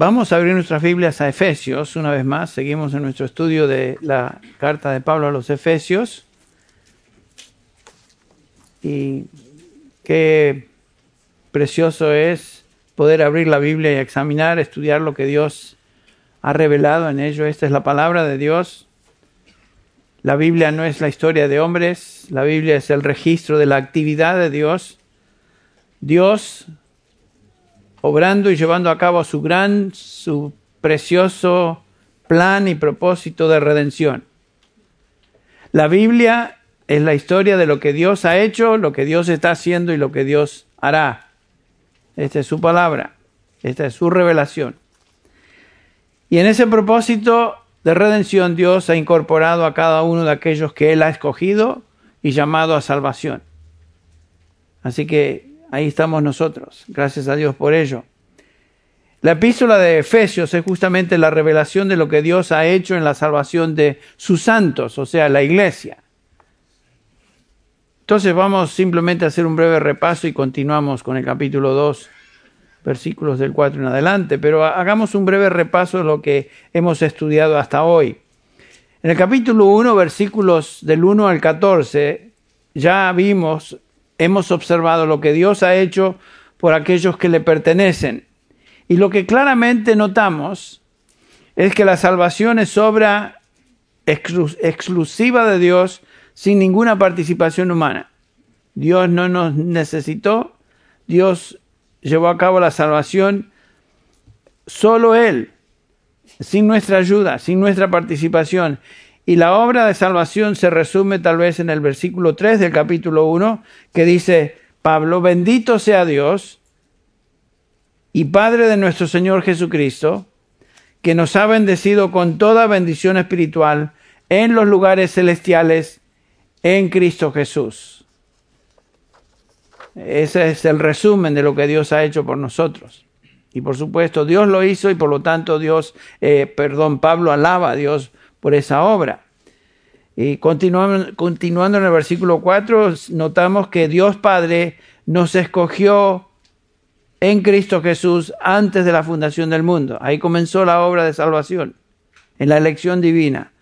Vamos a abrir nuestras Biblias a Efesios una vez más. Seguimos en nuestro estudio de la carta de Pablo a los Efesios. Y qué precioso es poder abrir la Biblia y examinar, estudiar lo que Dios ha revelado en ello. Esta es la palabra de Dios. La Biblia no es la historia de hombres, la Biblia es el registro de la actividad de Dios. Dios obrando y llevando a cabo su gran, su precioso plan y propósito de redención. La Biblia es la historia de lo que Dios ha hecho, lo que Dios está haciendo y lo que Dios hará. Esta es su palabra, esta es su revelación. Y en ese propósito de redención Dios ha incorporado a cada uno de aquellos que Él ha escogido y llamado a salvación. Así que ahí estamos nosotros. Gracias a Dios por ello. La epístola de Efesios es justamente la revelación de lo que Dios ha hecho en la salvación de sus santos, o sea, la iglesia. Entonces vamos simplemente a hacer un breve repaso y continuamos con el capítulo 2, versículos del 4 en adelante, pero hagamos un breve repaso de lo que hemos estudiado hasta hoy. En el capítulo 1, versículos del 1 al 14, ya vimos hemos observado lo que Dios ha hecho por aquellos que le pertenecen. Y lo que claramente notamos es que la salvación es obra exclusiva de Dios sin ninguna participación humana. Dios no nos necesitó, Dios llevó a cabo la salvación solo Él, sin nuestra ayuda, sin nuestra participación. Y la obra de salvación se resume tal vez en el versículo 3 del capítulo 1, que dice, Pablo, bendito sea Dios y Padre de nuestro Señor Jesucristo, que nos ha bendecido con toda bendición espiritual en los lugares celestiales en Cristo Jesús. Ese es el resumen de lo que Dios ha hecho por nosotros. Y por supuesto, Dios lo hizo y por lo tanto Dios, eh, perdón, Pablo alaba a Dios por esa obra. Y continuando, continuando en el versículo 4, notamos que Dios Padre nos escogió en Cristo Jesús antes de la fundación del mundo. Ahí comenzó la obra de salvación, en la elección divina.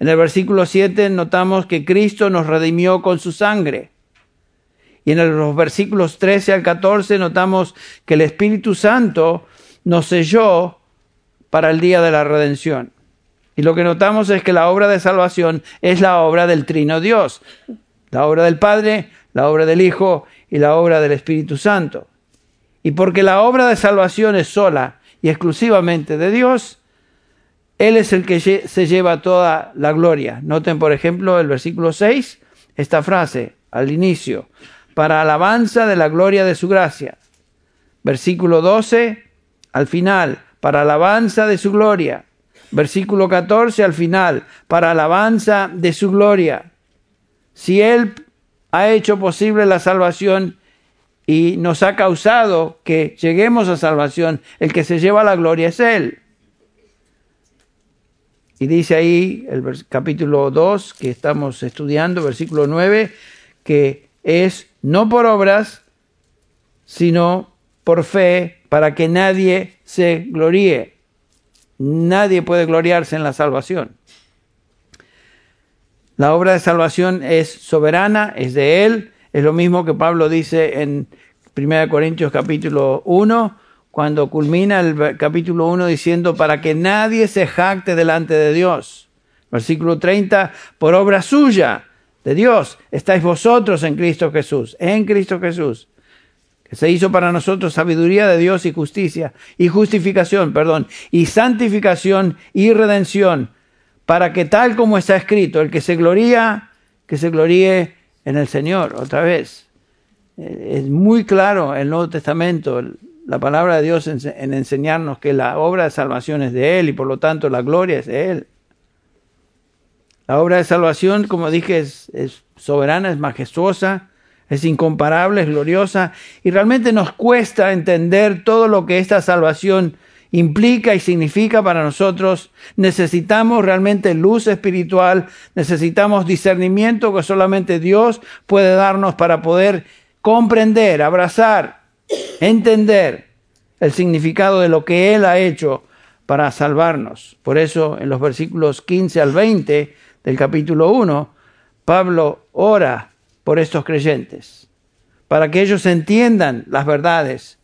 En el versículo 7 notamos que Cristo nos redimió con su sangre. Y en los versículos 13 al 14 notamos que el Espíritu Santo nos selló para el día de la redención. Y lo que notamos es que la obra de salvación es la obra del trino Dios, la obra del Padre, la obra del Hijo y la obra del Espíritu Santo. Y porque la obra de salvación es sola y exclusivamente de Dios, Él es el que se lleva toda la gloria. Noten, por ejemplo, el versículo 6, esta frase al inicio, para alabanza de la gloria de su gracia. Versículo 12, al final, para alabanza de su gloria versículo 14 al final, para alabanza de su gloria. Si Él ha hecho posible la salvación y nos ha causado que lleguemos a salvación, el que se lleva la gloria es Él. Y dice ahí el capítulo 2 que estamos estudiando, versículo 9, que es no por obras, sino por fe, para que nadie se gloríe. Nadie puede gloriarse en la salvación. La obra de salvación es soberana, es de Él. Es lo mismo que Pablo dice en 1 Corintios capítulo 1, cuando culmina el capítulo 1 diciendo, para que nadie se jacte delante de Dios. Versículo 30, por obra suya, de Dios, estáis vosotros en Cristo Jesús, en Cristo Jesús se hizo para nosotros sabiduría de Dios y justicia, y justificación, perdón, y santificación y redención, para que tal como está escrito, el que se gloría, que se gloríe en el Señor, otra vez. Eh, es muy claro el Nuevo Testamento, la palabra de Dios en, enseñarnos que la obra de salvación es de Él y por lo tanto la gloria es de Él. La obra de salvación, como dije, es soberana, es majestuosa, es incomparable, es gloriosa y realmente nos cuesta entender todo lo que esta salvación implica y significa para nosotros. Necesitamos realmente luz espiritual, necesitamos discernimiento que solamente Dios puede darnos para poder comprender, abrazar, entender el significado de lo que Él ha hecho para salvarnos. Por eso en los versículos 15 al 20 del capítulo 1, Pablo ora por estos creyentes, para que ellos entiendan las verdades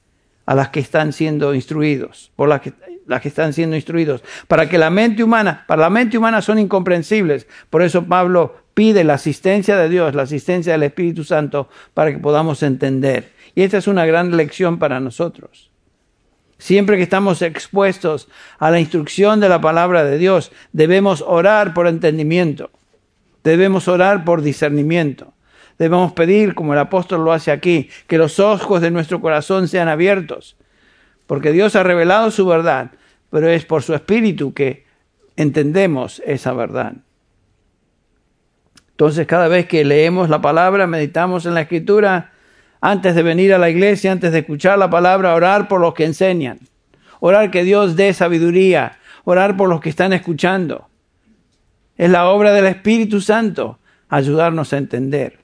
a las que están siendo instruidos, por las que, las que están siendo instruidos, para que la mente humana, para la mente humana son incomprensibles. Por eso Pablo pide la asistencia de Dios, la asistencia del Espíritu Santo, para que podamos entender. Y esta es una gran lección para nosotros. Siempre que estamos expuestos a la instrucción de la palabra de Dios, debemos orar por entendimiento, debemos orar por discernimiento, debemos pedir, como el apóstol lo hace aquí, que los ojos de nuestro corazón sean abiertos, porque Dios ha revelado su verdad, pero es por su espíritu que entendemos esa verdad. Entonces, cada vez que leemos la palabra, meditamos en la escritura, antes de venir a la iglesia, antes de escuchar la palabra, orar por los que enseñan, orar que Dios dé sabiduría, orar por los que están escuchando. Es la obra del Espíritu Santo ayudarnos a entender.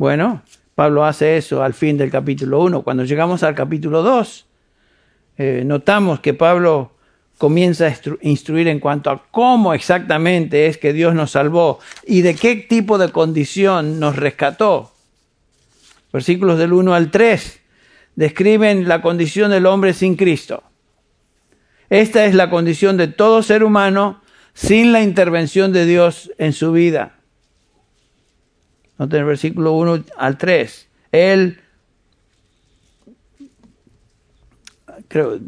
Bueno, Pablo hace eso al fin del capítulo 1. Cuando llegamos al capítulo 2, eh, notamos que Pablo comienza a instruir en cuanto a cómo exactamente es que Dios nos salvó y de qué tipo de condición nos rescató versículos del 1 al 3, describen la condición del hombre sin Cristo. Esta es la condición de todo ser humano sin la intervención de Dios en su vida. Noten el versículo 1 al 3. Él, creo,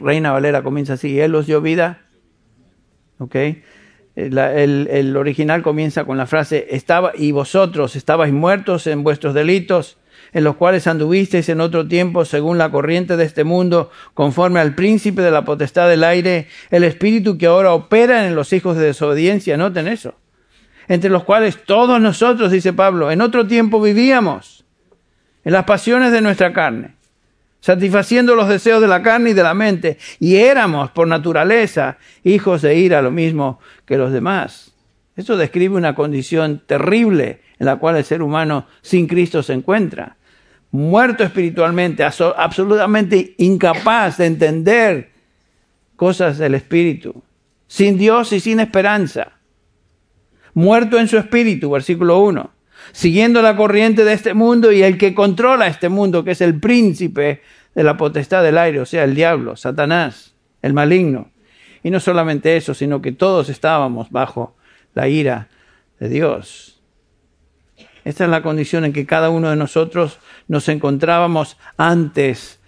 Reina Valera comienza así, Él os dio vida. ¿Ok? El, original comienza con la frase, estaba, y vosotros estabais muertos en vuestros delitos, en los cuales anduvisteis en otro tiempo según la corriente de este mundo, conforme al príncipe de la potestad del aire, el espíritu que ahora opera en los hijos de desobediencia. Noten eso. Entre los cuales todos nosotros, dice Pablo, en otro tiempo vivíamos, en las pasiones de nuestra carne satisfaciendo los deseos de la carne y de la mente, y éramos por naturaleza hijos de ira, lo mismo que los demás. Eso describe una condición terrible en la cual el ser humano sin Cristo se encuentra, muerto espiritualmente, absolutamente incapaz de entender cosas del Espíritu, sin Dios y sin esperanza, muerto en su espíritu, versículo 1 siguiendo la corriente de este mundo y el que controla este mundo, que es el príncipe de la potestad del aire, o sea, el diablo, Satanás, el maligno. Y no solamente eso, sino que todos estábamos bajo la ira de Dios. Esta es la condición en que cada uno de nosotros nos encontrábamos antes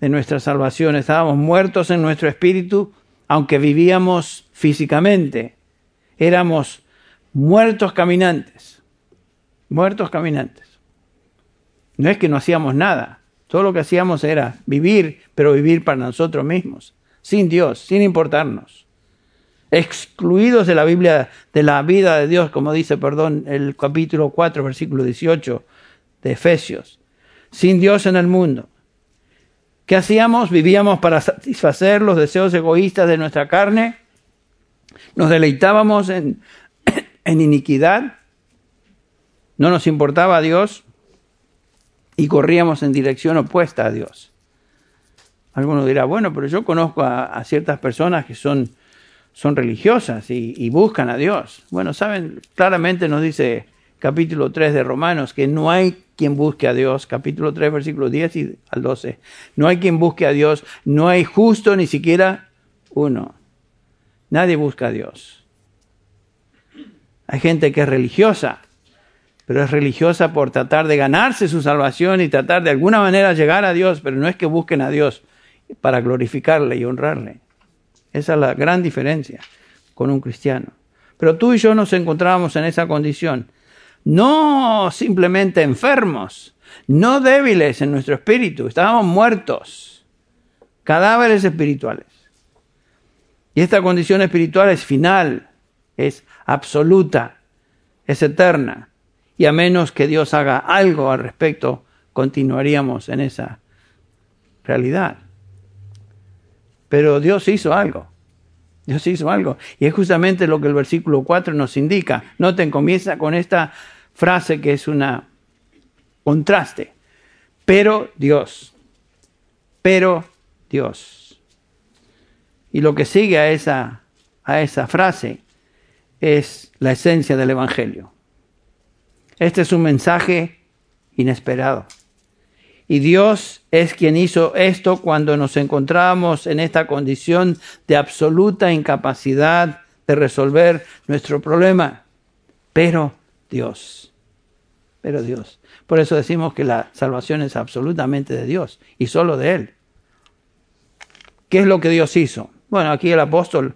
de nuestra salvación. Estábamos muertos en nuestro espíritu, aunque vivíamos físicamente. Éramos muertos caminantes muertos caminantes. No es que no hacíamos nada, todo lo que hacíamos era vivir, pero vivir para nosotros mismos, sin Dios, sin importarnos. Excluidos de la Biblia, de la vida de Dios, como dice, perdón, el capítulo 4, versículo 18 de Efesios. Sin Dios en el mundo. ¿Qué hacíamos? Vivíamos para satisfacer los deseos egoístas de nuestra carne. Nos deleitábamos en, en iniquidad no nos importaba a Dios y corríamos en dirección opuesta a Dios. Alguno dirá, bueno, pero yo conozco a, ciertas personas que son, son religiosas y, buscan a Dios. Bueno, saben, claramente nos dice capítulo 3 de Romanos que no hay quien busque a Dios, capítulo 3, versículos 10 y al 12. No hay quien busque a Dios, no hay justo ni siquiera uno. Nadie busca a Dios. Hay gente que es religiosa, pero es religiosa por tratar de ganarse su salvación y tratar de alguna manera llegar a Dios, pero no es que busquen a Dios para glorificarle y honrarle. Esa es la gran diferencia con un cristiano. Pero tú y yo nos encontrábamos en esa condición, no simplemente enfermos, no débiles en nuestro espíritu, estábamos muertos, cadáveres espirituales. Y esta condición espiritual es final, es absoluta, es eterna y a menos que Dios haga algo al respecto, continuaríamos en esa realidad. Pero Dios hizo algo. Dios hizo algo. Y es justamente lo que el versículo 4 nos indica. Noten, comienza con esta frase que es una contraste. Pero Dios. pero Dios. Y lo que sigue a esa, a esa frase es la esencia del Evangelio. Este es un mensaje inesperado. Y Dios es quien hizo esto cuando nos encontramos en esta condición de absoluta incapacidad de resolver nuestro problema. Pero Dios, pero Dios. Por eso decimos que la salvación es absolutamente de Dios y solo de Él. ¿Qué es lo que Dios hizo? Bueno, aquí el apóstol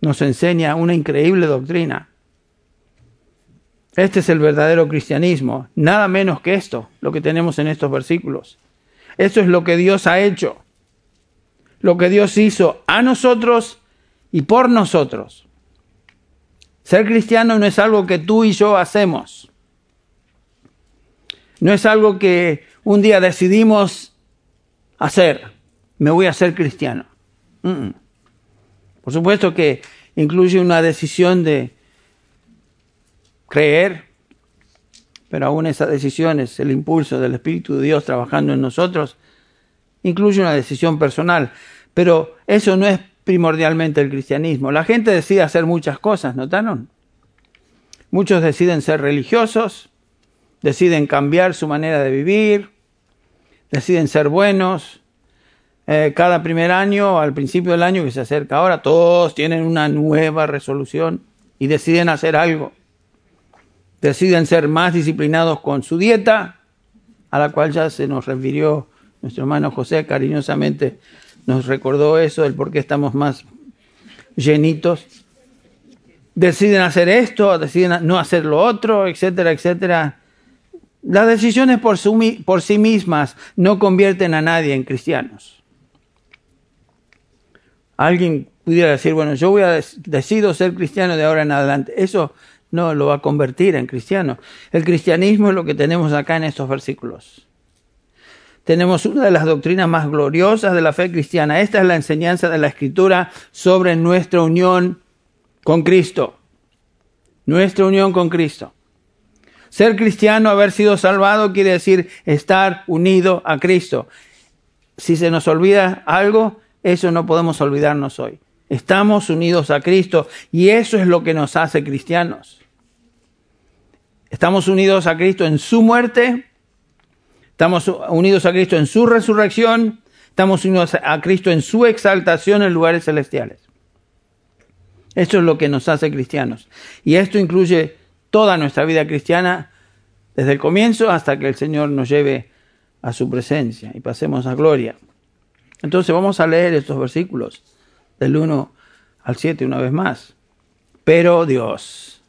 nos enseña una increíble doctrina. Este es el verdadero cristianismo, nada menos que esto, lo que tenemos en estos versículos. Esto es lo que Dios ha hecho, lo que Dios hizo a nosotros y por nosotros. Ser cristiano no es algo que tú y yo hacemos. No es algo que un día decidimos hacer. Me voy a ser cristiano. Por supuesto que incluye una decisión de creer, pero aún esa decisión es el impulso del Espíritu de Dios trabajando en nosotros, incluye una decisión personal, pero eso no es primordialmente el cristianismo. La gente decide hacer muchas cosas, ¿notaron? Muchos deciden ser religiosos, deciden cambiar su manera de vivir, deciden ser buenos, eh, cada primer año, al principio del año que se acerca ahora, todos tienen una nueva resolución y deciden hacer algo. Deciden ser más disciplinados con su dieta, a la cual ya se nos refirió nuestro hermano José cariñosamente, nos recordó eso, el por qué estamos más llenitos. Deciden hacer esto, deciden no hacer lo otro, etcétera, etcétera. Las decisiones por, por sí mismas no convierten a nadie en cristianos. Alguien pudiera decir, bueno, yo voy a decido ser cristiano de ahora en adelante. Eso no lo va a convertir en cristiano. El cristianismo es lo que tenemos acá en estos versículos. Tenemos una de las doctrinas más gloriosas de la fe cristiana. Esta es la enseñanza de la Escritura sobre nuestra unión con Cristo. Nuestra unión con Cristo. Ser cristiano, haber sido salvado, quiere decir estar unido a Cristo. Si se nos olvida algo, eso no podemos olvidarnos hoy. Estamos unidos a Cristo y eso es lo que nos hace cristianos. Estamos unidos a Cristo en su muerte, estamos unidos a Cristo en su resurrección, estamos unidos a Cristo en su exaltación en lugares celestiales. Esto es lo que nos hace cristianos. Y esto incluye toda nuestra vida cristiana, desde el comienzo hasta que el Señor nos lleve a su presencia y pasemos a gloria. Entonces vamos a leer estos versículos del 1 al 7 una vez más. Pero Dios,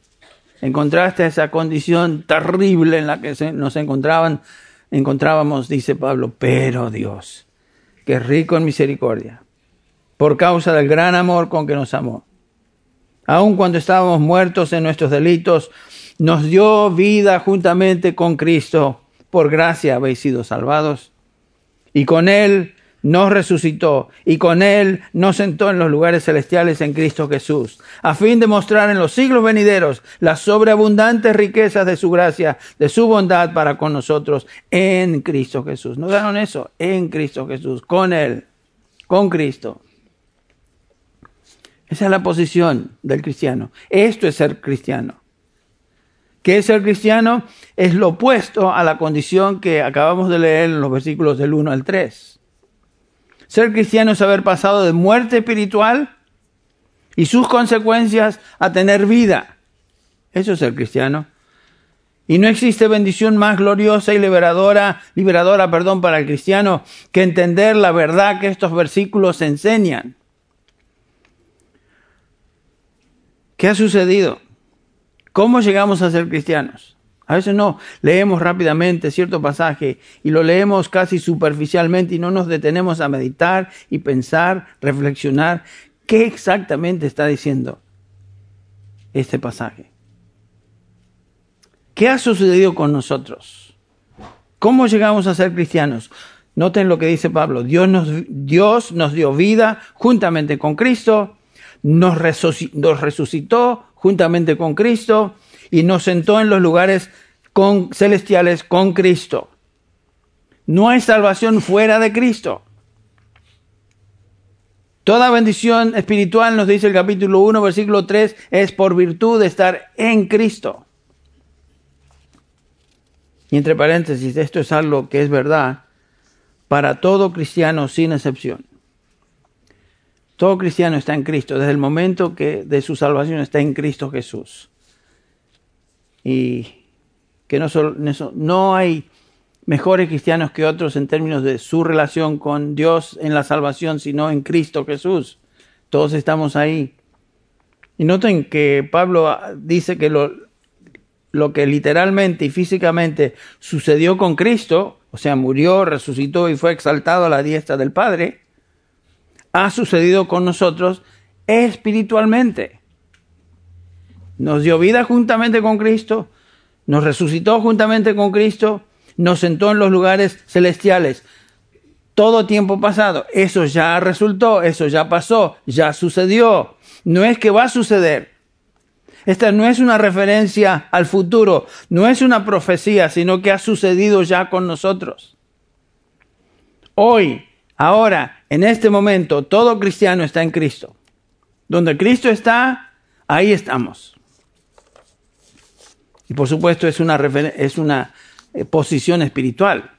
en contraste a esa condición terrible en la que nos encontraban, encontrábamos, dice Pablo, pero Dios, que es rico en misericordia, por causa del gran amor con que nos amó. Aun cuando estábamos muertos en nuestros delitos, nos dio vida juntamente con Cristo. Por gracia habéis sido salvados. Y con Él nos resucitó y con Él nos sentó en los lugares celestiales en Cristo Jesús, a fin de mostrar en los siglos venideros las sobreabundantes riquezas de su gracia, de su bondad para con nosotros en Cristo Jesús. ¿No daron eso? En Cristo Jesús, con Él, con Cristo. Esa es la posición del cristiano. Esto es ser cristiano. ¿Qué es ser cristiano? Es lo opuesto a la condición que acabamos de leer en los versículos del 1 al 3. Ser cristiano es haber pasado de muerte espiritual y sus consecuencias a tener vida. Eso es ser cristiano. Y no existe bendición más gloriosa y liberadora, liberadora, perdón, para el cristiano que entender la verdad que estos versículos enseñan. ¿Qué ha sucedido? ¿Cómo llegamos a ser cristianos? A veces no, leemos rápidamente cierto pasaje y lo leemos casi superficialmente y no nos detenemos a meditar y pensar, reflexionar qué exactamente está diciendo este pasaje. ¿Qué ha sucedido con nosotros? ¿Cómo llegamos a ser cristianos? Noten lo que dice Pablo. Dios nos, Dios nos dio vida juntamente con Cristo, nos resucitó juntamente con Cristo y nos sentó en los lugares celestiales con Cristo. No hay salvación fuera de Cristo. Toda bendición espiritual, nos dice el capítulo 1, versículo 3, es por virtud de estar en Cristo. Y entre paréntesis, esto es algo que es verdad para todo cristiano sin excepción. Todo cristiano está en Cristo, desde el momento que de su salvación está en Cristo Jesús. Y que no, solo, no hay mejores cristianos que otros en términos de su relación con Dios en la salvación, sino en Cristo Jesús. Todos estamos ahí. Y noten que Pablo dice que lo, lo que literalmente y físicamente sucedió con Cristo, o sea, murió, resucitó y fue exaltado a la diestra del Padre, ha sucedido con nosotros espiritualmente. Nos dio vida juntamente con Cristo, nos resucitó juntamente con Cristo, nos sentó en los lugares celestiales. Todo tiempo pasado, eso ya resultó, eso ya pasó, ya sucedió. No es que va a suceder, esta no es una referencia al futuro, no es una profecía, sino que ha sucedido ya con nosotros. Hoy, ahora, en este momento, todo cristiano está en Cristo. Donde Cristo está, ahí estamos. Y por supuesto es una, es una eh, posición espiritual.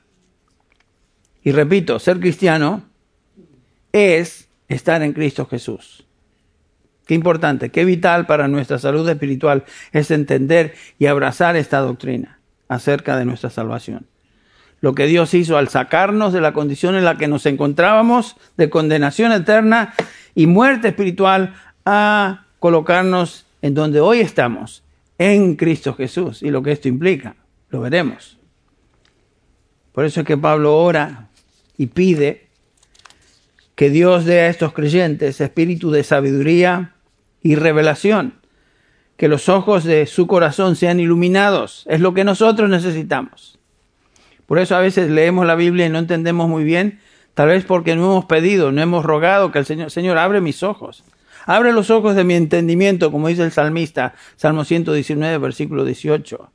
Y repito, ser cristiano es estar en Cristo Jesús. Qué importante, qué vital para nuestra salud espiritual es entender y abrazar esta doctrina acerca de nuestra salvación. Lo que Dios hizo al sacarnos de la condición en la que nos encontrábamos, de condenación eterna y muerte espiritual, a colocarnos en donde hoy estamos, en Cristo Jesús, y lo que esto implica, lo veremos. Por eso es que Pablo ora y pide que Dios dé a estos creyentes espíritu de sabiduría y revelación, que los ojos de su corazón sean iluminados, es lo que nosotros necesitamos. Por eso a veces leemos la Biblia y no entendemos muy bien, tal vez porque no hemos pedido, no hemos rogado que el Señor, Señor, abre mis ojos, abre los ojos de mi entendimiento, como dice el salmista, Salmo 119, versículo 18.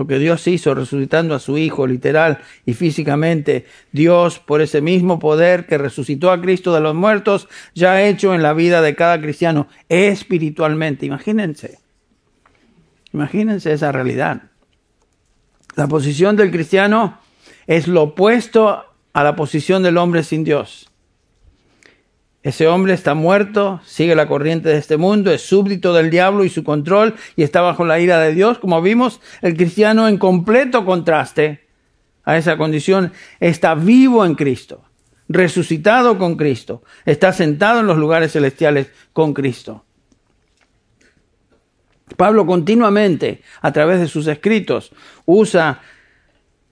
lo que Dios hizo resucitando a su Hijo literal y físicamente, Dios por ese mismo poder que resucitó a Cristo de los muertos, ya ha hecho en la vida de cada cristiano espiritualmente. Imagínense, imagínense esa realidad. La posición del cristiano es lo opuesto a la posición del hombre sin Dios. Ese hombre está muerto, sigue la corriente de este mundo, es súbdito del diablo y su control y está bajo la ira de Dios. Como vimos, el cristiano en completo contraste a esa condición está vivo en Cristo, resucitado con Cristo, está sentado en los lugares celestiales con Cristo. Pablo continuamente, a través de sus escritos, usa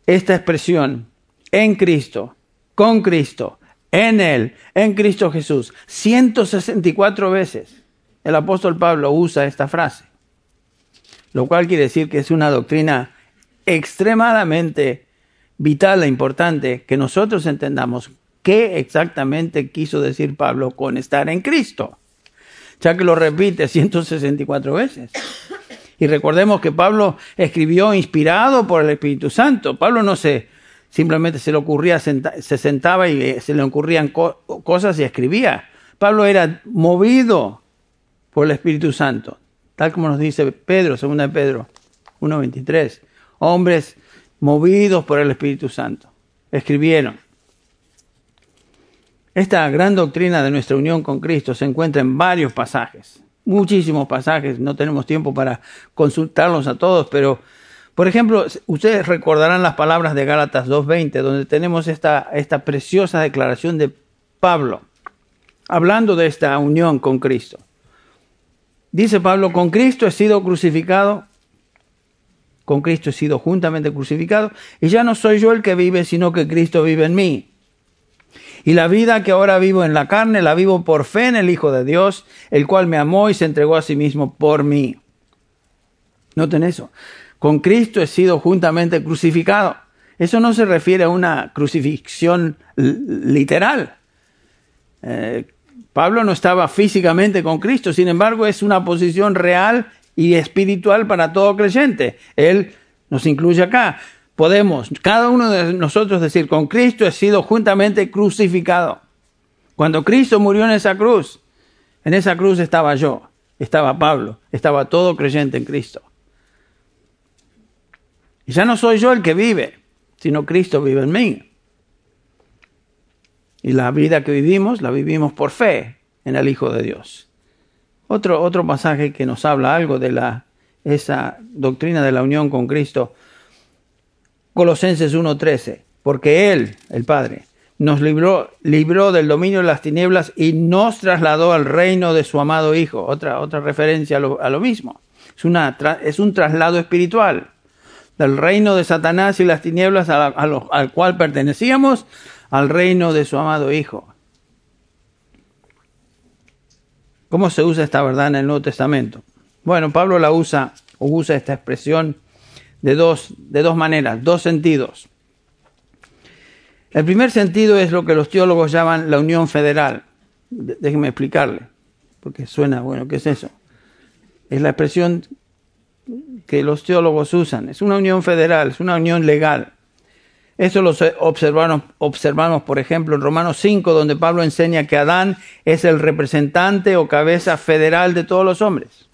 esta expresión en Cristo, con Cristo, en Él, en Cristo Jesús. 164 veces el apóstol Pablo usa esta frase, lo cual quiere decir que es una doctrina extremadamente vital e importante que nosotros entendamos qué exactamente quiso decir Pablo con estar en Cristo, ya que lo repite 164 veces. Y recordemos que Pablo escribió inspirado por el Espíritu Santo. Pablo no se simplemente se le ocurría, se sentaba y se le ocurrían cosas y escribía. Pablo era movido por el Espíritu Santo, tal como nos dice Pedro, segunda de Pedro 1.23. Hombres movidos por el Espíritu Santo. Escribieron. Esta gran doctrina de nuestra unión con Cristo se encuentra en varios pasajes, muchísimos pasajes, no tenemos tiempo para consultarlos a todos, pero por ejemplo, ustedes recordarán las palabras de Gálatas 2.20, donde tenemos esta, esta preciosa declaración de Pablo, hablando de esta unión con Cristo. Dice Pablo, con Cristo he sido crucificado, con Cristo he sido juntamente crucificado, y ya no soy yo el que vive, sino que Cristo vive en mí. Y la vida que ahora vivo en la carne, la vivo por fe en el Hijo de Dios, el cual me amó y se entregó a sí mismo por mí. Noten eso. Con Cristo he sido juntamente crucificado. Eso no se refiere a una crucifixión literal. Eh, Pablo no estaba físicamente con Cristo, sin embargo es una posición real y espiritual para todo creyente. Él nos incluye acá. podemos, cada uno de nosotros decir, con Cristo he sido juntamente crucificado. Cuando Cristo murió en esa cruz, en esa cruz estaba yo, estaba Pablo, estaba todo creyente en Cristo. Y ya no soy yo el que vive, sino Cristo vive en mí. Y la vida que vivimos, la vivimos por fe en el Hijo de Dios. Otro, otro pasaje que nos habla algo de la, esa doctrina de la unión con Cristo, Colosenses 1.13, porque Él, el Padre, nos libró, libró del dominio de las tinieblas y nos trasladó al reino de su amado Hijo. Otra, otra referencia a lo, mismo. Es, una, es un traslado espiritual del reino de Satanás y las tinieblas al cual pertenecíamos al reino de su amado Hijo. ¿Cómo se usa esta verdad en el Nuevo Testamento? Bueno, Pablo la usa o usa esta expresión de dos, de dos maneras, dos sentidos. El primer sentido es lo que los teólogos llaman la unión federal. Déjenme explicarle, porque suena, bueno, ¿qué es eso? Es la expresión que los teólogos usan. Es una unión federal, es una unión legal. Eso lo observamos, observamos, por ejemplo, en Romanos 5, donde Pablo enseña que Adán es el representante o cabeza federal de todos los hombres.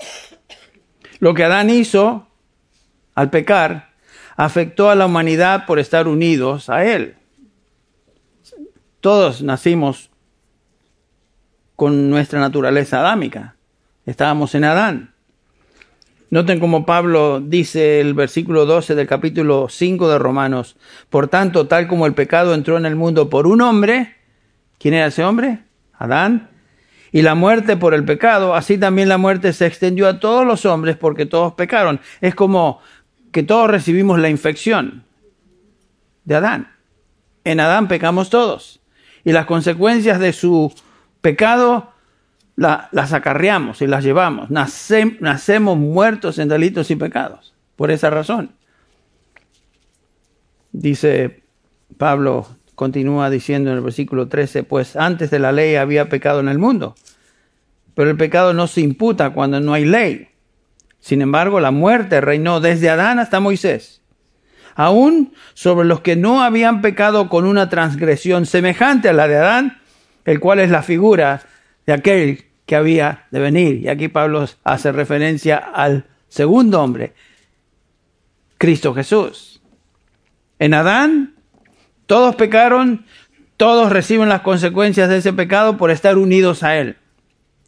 Lo que Adán hizo al pecar afectó a la humanidad por estar unidos a él. Todos nacimos con nuestra naturaleza adámica. Estábamos en Adán. Noten como Pablo dice el versículo 12 del capítulo 5 de Romanos. Por tanto, tal como el pecado entró en el mundo por un hombre, ¿quién era ese hombre? Adán. Y la muerte por el pecado, así también la muerte se extendió a todos los hombres porque todos pecaron. Es como que todos recibimos la infección de Adán. En Adán pecamos todos y las consecuencias de su pecado las acarreamos y las llevamos. nacemos muertos en delitos y pecados, por esa razón. Dice Pablo, continúa diciendo en el versículo 13, pues antes de la ley había pecado en el mundo, pero el pecado no se imputa cuando no hay ley. Sin embargo, la muerte reinó desde Adán hasta Moisés aún sobre los que no habían pecado con una transgresión semejante a la de Adán, el cual es la figura de aquel que había de venir. Y aquí Pablo hace referencia al segundo hombre, Cristo Jesús. En Adán todos pecaron, todos reciben las consecuencias de ese pecado por estar unidos a Él.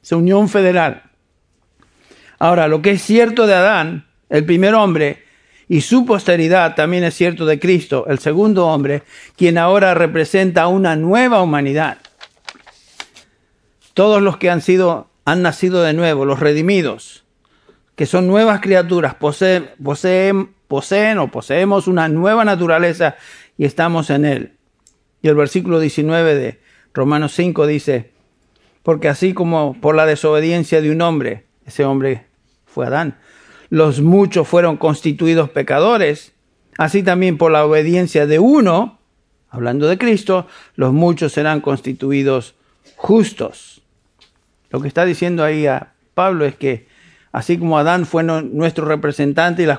Es unión federal. Ahora, lo que es cierto de Adán, el primer hombre, y su posteridad también es cierto de Cristo, el segundo hombre, quien ahora representa una nueva humanidad. Todos los que han sido han nacido de nuevo, los redimidos, que son nuevas criaturas, poseen, poseen, poseen o poseemos una nueva naturaleza y estamos en él. Y el versículo 19 de Romanos 5 dice, porque así como por la desobediencia de un hombre, ese hombre fue Adán, los muchos fueron constituidos pecadores, así también por la obediencia de uno, hablando de Cristo, los muchos serán constituidos justos. Lo que está diciendo ahí a Pablo es que así como Adán fue nuestro representante y las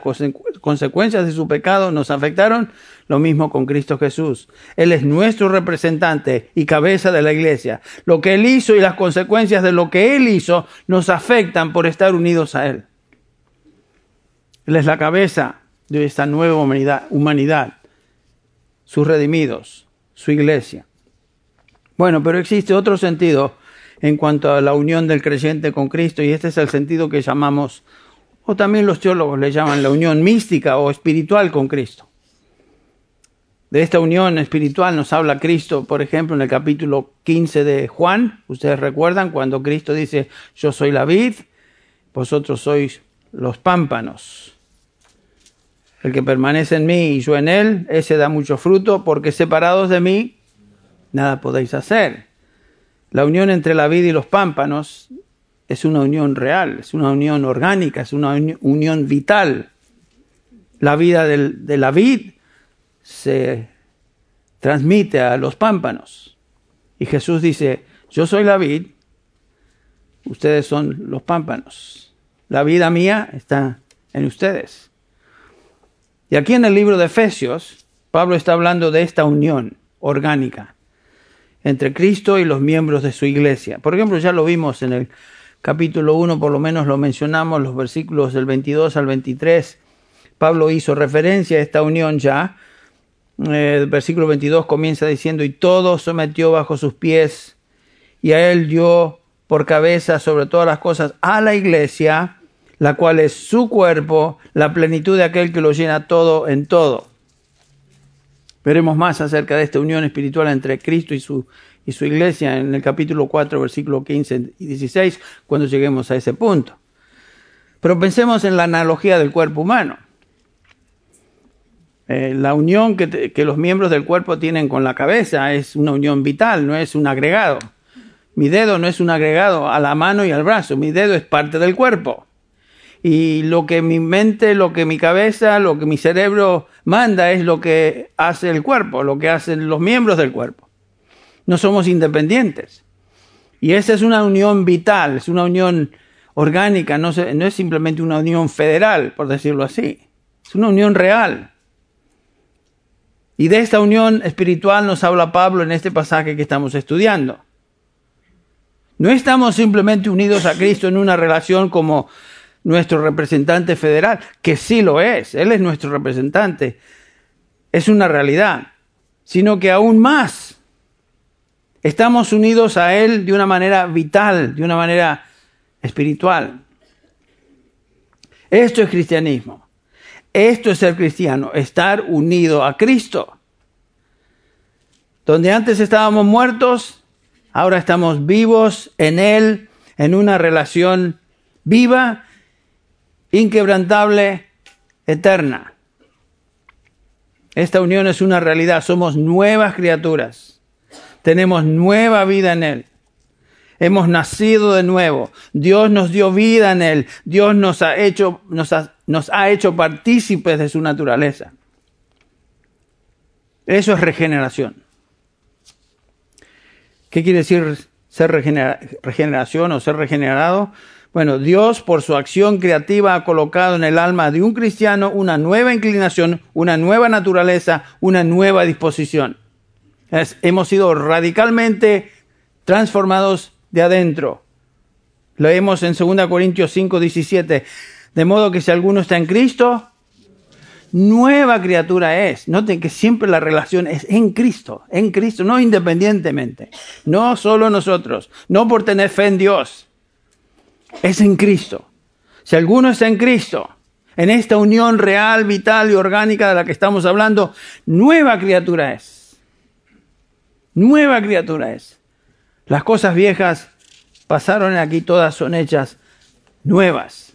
consecuencias de su pecado nos afectaron, lo mismo con Cristo Jesús. Él es nuestro representante y cabeza de la iglesia. Lo que Él hizo y las consecuencias de lo que Él hizo nos afectan por estar unidos a Él. Él es la cabeza de esta nueva humanidad, humanidad, sus redimidos, su iglesia. Bueno, pero existe otro sentido en cuanto a la unión del creyente con Cristo y este es el sentido que llamamos, o también los teólogos le llaman la unión mística o espiritual con Cristo. De esta unión espiritual nos habla Cristo, por ejemplo, en el capítulo 15 de Juan. Ustedes recuerdan cuando Cristo dice, yo soy la vid, vosotros sois los pámpanos. El que permanece en mí y yo en él, ese da mucho fruto, porque separados de mí, nada podéis hacer. La unión entre la vida y los pámpanos es una unión real, es una unión orgánica, es una unión vital. La vida de la vid se transmite a los pámpanos. Y Jesús dice, yo soy la vid, ustedes son los pámpanos. La vida mía está en ustedes. Y aquí en el libro de Efesios, Pablo está hablando de esta unión orgánica entre Cristo y los miembros de su iglesia. Por ejemplo, ya lo vimos en el capítulo 1, por lo menos lo mencionamos, los versículos del 22 al 23. Pablo hizo referencia a esta unión ya. Eh, el versículo 22 comienza diciendo, y todo sometió bajo sus pies, y a él dio por cabeza sobre todas las cosas a la iglesia, la cual es su cuerpo, la plenitud de aquel que lo llena todo en todo. Veremos más acerca de esta unión espiritual entre Cristo y su, y su iglesia en el capítulo 4, versículo 15 y 16, cuando lleguemos a ese punto. Pero pensemos en la analogía del cuerpo humano. Eh, la unión que, que los miembros del cuerpo tienen con la cabeza es una unión vital, no es un agregado. Mi dedo no es un agregado a la mano y al brazo, mi dedo es parte del cuerpo y lo que mi mente, lo que mi cabeza, lo que mi cerebro manda es lo que hace el cuerpo, lo que hacen los miembros del cuerpo. No somos independientes. Y esa es una unión vital, es una unión orgánica, no, es simplemente una unión federal, por decirlo así. Es una unión real. Y de esta unión espiritual nos habla Pablo en este pasaje que estamos estudiando. No estamos simplemente unidos a Cristo en una relación como nuestro representante federal, que sí lo es, Él es nuestro representante, es una realidad, sino que aún más estamos unidos a Él de una manera vital, de una manera espiritual. Esto es cristianismo. Esto es ser cristiano, estar unido a Cristo. Donde antes estábamos muertos, ahora estamos vivos en Él, en una relación viva inquebrantable, eterna. Esta unión es una realidad, somos nuevas criaturas, tenemos nueva vida en Él. Hemos nacido de nuevo. Dios nos dio vida en Él. Dios nos ha hecho, nos ha, nos ha hecho partícipes de su naturaleza. Eso es regeneración. ¿Qué quiere decir ser regeneración o ser regenerado? Bueno, Dios por su acción creativa ha colocado en el alma de un cristiano una nueva inclinación, una nueva naturaleza, una nueva disposición. hemos sido radicalmente transformados de adentro. Leemos en 2 Corintios 5, 17. De modo que si alguno está en Cristo, nueva criatura es. Noten que siempre la relación es en Cristo, en Cristo, no independientemente. No solo nosotros, no por tener fe en Dios es en Cristo. Si alguno está en Cristo, en esta unión real, vital y orgánica de la que estamos hablando, nueva criatura es. Nueva criatura es. Las cosas viejas pasaron aquí, todas son hechas nuevas.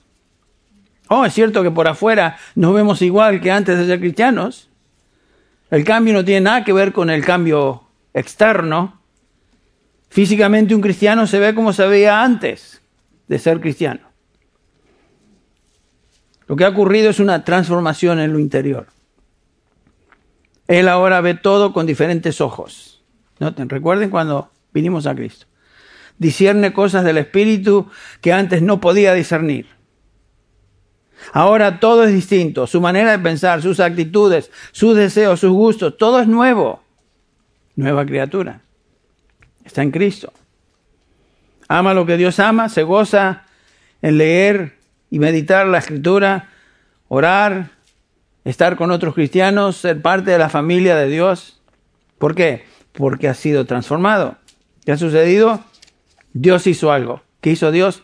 Oh, es cierto que por afuera nos vemos igual que antes de ser cristianos. El cambio no tiene nada que ver con el cambio externo. Físicamente un cristiano se ve como se veía antes de ser cristiano. Lo que ha ocurrido es una transformación en lo interior. Él ahora ve todo con diferentes ojos. Noten, recuerden cuando vinimos a Cristo. Discierne cosas del Espíritu que antes no podía discernir. Ahora todo es distinto. Su manera de pensar, sus actitudes, sus deseos, sus gustos, todo es nuevo. Nueva criatura. Está en Cristo ama lo que Dios ama, se goza en leer y meditar la escritura, orar, estar con otros cristianos, ser parte de la familia de Dios. ¿Por qué? Porque ha sido transformado. ¿Qué ha sucedido? Dios hizo algo. ¿Qué hizo Dios?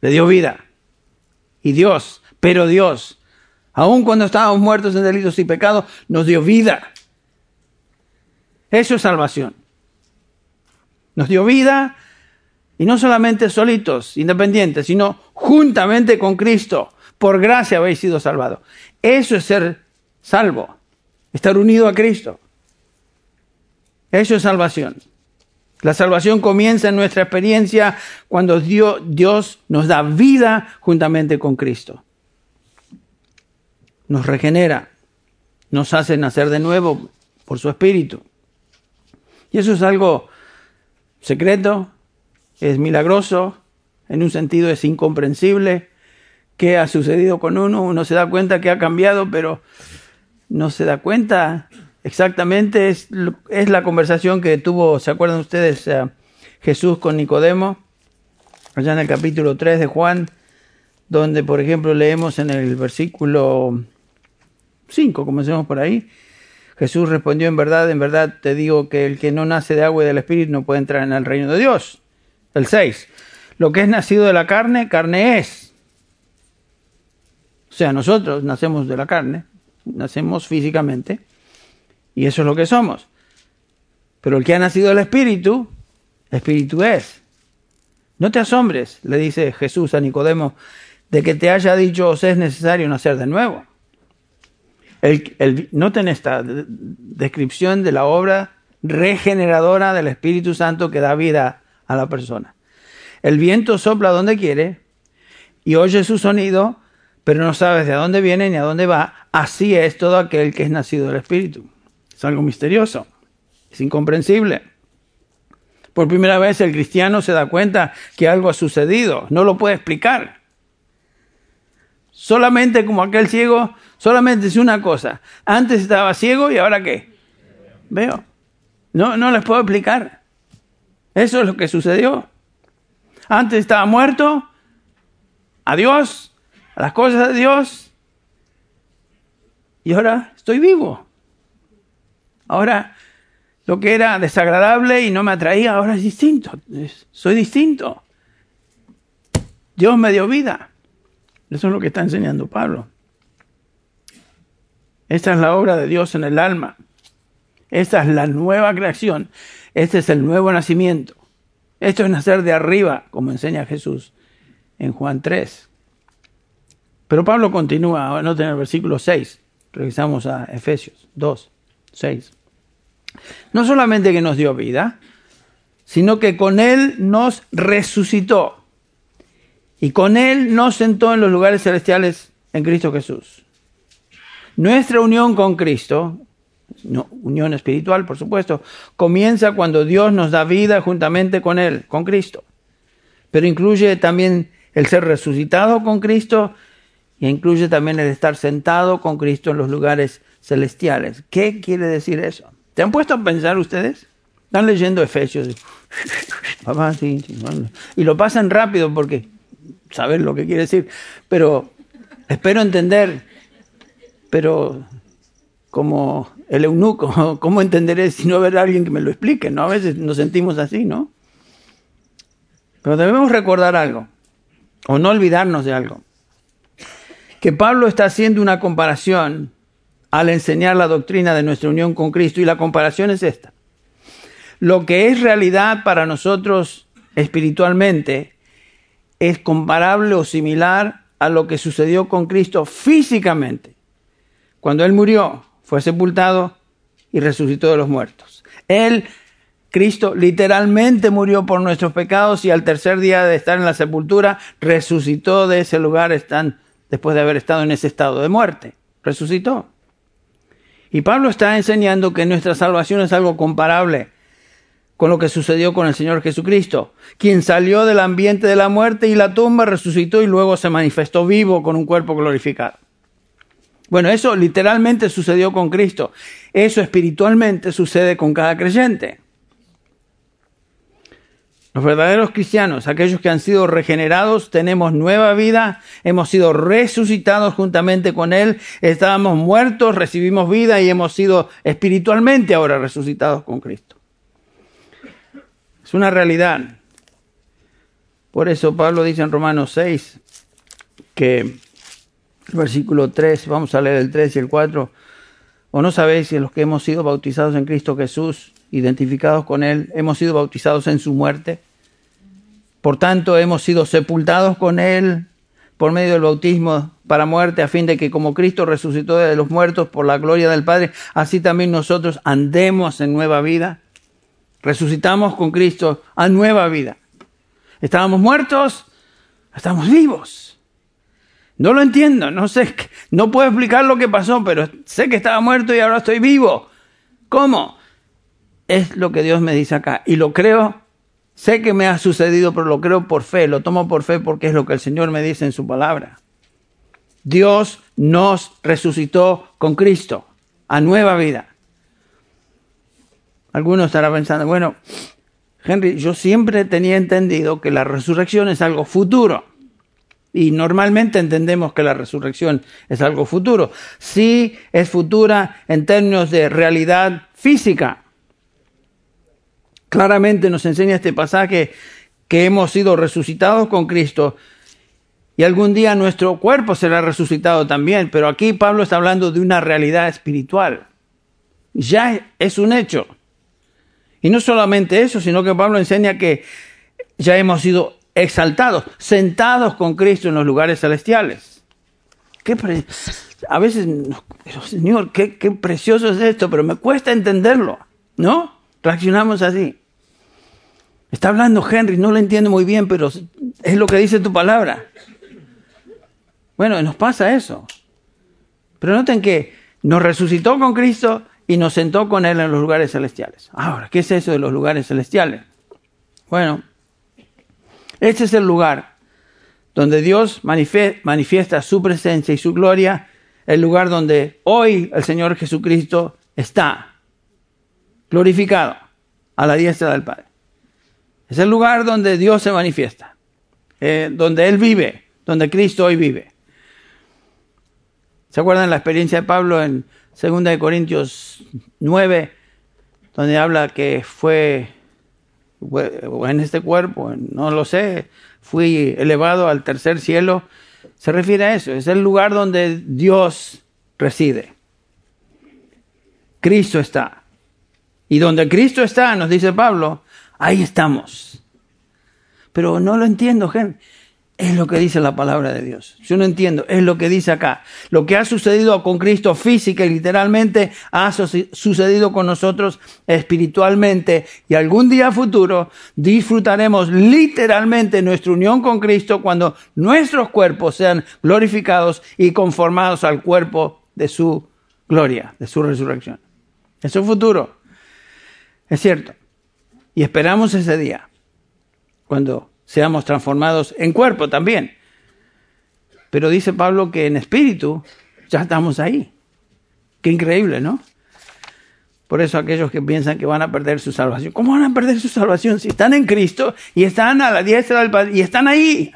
Le dio vida. Y Dios, pero Dios, aun cuando estábamos muertos en delitos y pecados, nos dio vida. Eso es salvación. Nos dio vida y no solamente solitos, independientes, sino juntamente con Cristo. Por gracia habéis sido salvados. Eso es ser salvo, estar unido a Cristo. Eso es salvación. La salvación comienza en nuestra experiencia cuando Dios, Dios nos da vida juntamente con Cristo. Nos regenera, nos hace nacer de nuevo por su Espíritu. Y eso es algo secreto, es milagroso, en un sentido es incomprensible, qué ha sucedido con uno, uno se da cuenta que ha cambiado, pero no se da cuenta exactamente. Es, es la conversación que tuvo, ¿se acuerdan ustedes? Eh, Jesús con Nicodemo, allá en el capítulo 3 de Juan, donde, por ejemplo, leemos en el versículo 5, comencemos por ahí. Jesús respondió, en verdad, en verdad te digo que el que no nace de agua y del Espíritu no puede entrar en el reino de Dios. El 6. Lo que es nacido de la carne, carne es. O sea, nosotros nacemos de la carne, nacemos físicamente, y eso es lo que somos. Pero el que ha nacido del Espíritu, Espíritu es. No te asombres, le dice Jesús a Nicodemo, de que te haya dicho os es necesario nacer de nuevo. El, noten esta descripción de la obra regeneradora del Espíritu Santo que da vida a la persona. El viento sopla donde quiere y oye su sonido, pero no sabes de dónde viene ni a dónde va. Así es todo aquel que es nacido del Espíritu. Es algo misterioso, es incomprensible. Por primera vez el cristiano se da cuenta que algo ha sucedido, no lo puede explicar. Solamente como aquel ciego, solamente es una cosa. Antes estaba ciego y ahora qué? Veo. No, no les puedo explicar. Eso es lo que sucedió. Antes estaba muerto. Adiós. A las cosas de Dios. Y ahora estoy vivo. Ahora lo que era desagradable y no me atraía, ahora es distinto. Soy distinto. Dios me dio vida. Eso es lo que está enseñando Pablo. Esta es la obra de Dios en el alma. Esta es la nueva creación. Este es el nuevo nacimiento. Esto es nacer de arriba, como enseña Jesús en Juan 3. Pero Pablo continúa, no en el versículo 6. Revisamos a Efesios 2, 6. No solamente que nos dio vida, sino que con Él nos resucitó y con Él nos sentó en los lugares celestiales en Cristo Jesús. Nuestra unión con Cristo, unión espiritual por supuesto, comienza cuando Dios nos da vida juntamente con Él, con Cristo. Pero incluye también el ser resucitado con Cristo e incluye también el estar sentado con Cristo en los lugares celestiales. ¿Qué quiere decir eso? ¿Te han puesto a pensar ustedes? Están leyendo Efesios. Y lo pasan rápido porque saber lo que quiere decir, pero espero entender, pero como el eunuco, ¿cómo entenderé si no haber alguien que me lo explique? ¿no? A veces nos sentimos así, ¿no? Pero debemos recordar algo, o no olvidarnos de algo, que Pablo está haciendo una comparación al enseñar la doctrina de nuestra unión con Cristo, y la comparación es esta. Lo que es realidad para nosotros espiritualmente es comparable o similar a lo que sucedió con Cristo físicamente. Cuando Él murió, fue sepultado y resucitó de los muertos. Él, Cristo, literalmente murió por nuestros pecados y al tercer día de estar en la sepultura, resucitó de ese lugar después de haber estado en ese estado de muerte. Resucitó. Y Pablo está enseñando que nuestra salvación es algo comparable con lo que sucedió con el Señor Jesucristo, quien salió del ambiente de la muerte y la tumba, resucitó y luego se manifestó vivo con un cuerpo glorificado. Bueno, eso literalmente sucedió con Cristo. Eso espiritualmente sucede con cada creyente. Los verdaderos cristianos, aquellos que han sido regenerados, tenemos nueva vida, hemos sido resucitados juntamente con Él, estábamos muertos, recibimos vida y hemos sido espiritualmente ahora resucitados con Cristo. Es una realidad. Por eso Pablo dice en Romanos 6 que versículo 3, vamos a leer el 3 y el 4, o no sabéis si los que hemos sido bautizados en Cristo Jesús, identificados con Él, hemos sido bautizados en su muerte. Por tanto, hemos sido sepultados con Él por medio del bautismo para muerte, a fin de que como Cristo resucitó de los muertos por la gloria del Padre, así también nosotros andemos en nueva vida. Resucitamos con Cristo a nueva vida. Estábamos muertos, estamos vivos. No lo entiendo, no sé, no puedo explicar lo que pasó, pero sé que estaba muerto y ahora estoy vivo. ¿Cómo? Es lo que Dios me dice acá y lo creo. Sé que me ha sucedido, pero lo creo por fe, lo tomo por fe porque es lo que el Señor me dice en su palabra. Dios nos resucitó con Cristo a nueva vida. Algunos estarán pensando, bueno, Henry, yo siempre tenía entendido que la resurrección es algo futuro. Y normalmente entendemos que la resurrección es algo futuro. Sí es futura en términos de realidad física. Claramente nos enseña este pasaje que hemos sido resucitados con Cristo y algún día nuestro cuerpo será resucitado también, pero aquí Pablo está hablando de una realidad espiritual. Ya es un hecho. Y no solamente eso, sino que Pablo enseña que ya hemos sido exaltados, sentados con Cristo en los lugares celestiales. Qué a veces, Señor, qué, qué precioso es esto, pero me cuesta entenderlo, ¿no? Reaccionamos así. Está hablando Henry, no lo entiendo muy bien, pero es lo que dice tu palabra. Bueno, nos pasa eso. Pero noten que nos resucitó con Cristo y nos sentó con Él en los lugares celestiales. Ahora, ¿qué es eso de los lugares celestiales? Bueno, este es el lugar donde Dios manifiesta su presencia y su gloria, el lugar donde hoy el Señor Jesucristo está, glorificado a la diestra del Padre. Es el lugar donde Dios se manifiesta, eh, donde Él vive, donde Cristo hoy vive. ¿Se acuerdan la experiencia de Pablo en 2 Corintios 9, donde habla que fue en este cuerpo, no lo sé, fui elevado al tercer cielo? Se refiere a eso, es el lugar donde Dios reside. Cristo está. Y donde Cristo está, nos dice Pablo, ahí estamos. Pero no lo entiendo, gente. Es lo que dice la palabra de Dios. Yo no entiendo, es lo que dice acá. Lo que ha sucedido con Cristo física y literalmente ha sucedido con nosotros espiritualmente y algún día futuro disfrutaremos literalmente nuestra unión con Cristo cuando nuestros cuerpos sean glorificados y conformados al cuerpo de su gloria, de su resurrección. Eso es futuro. Es cierto. Y esperamos ese día cuando seamos transformados en cuerpo también. Pero dice Pablo que en espíritu ya estamos ahí. Qué increíble, ¿no? Por eso aquellos que piensan que van a perder su salvación, ¿cómo van a perder su salvación si están en Cristo y están a la diestra del Padre y están ahí?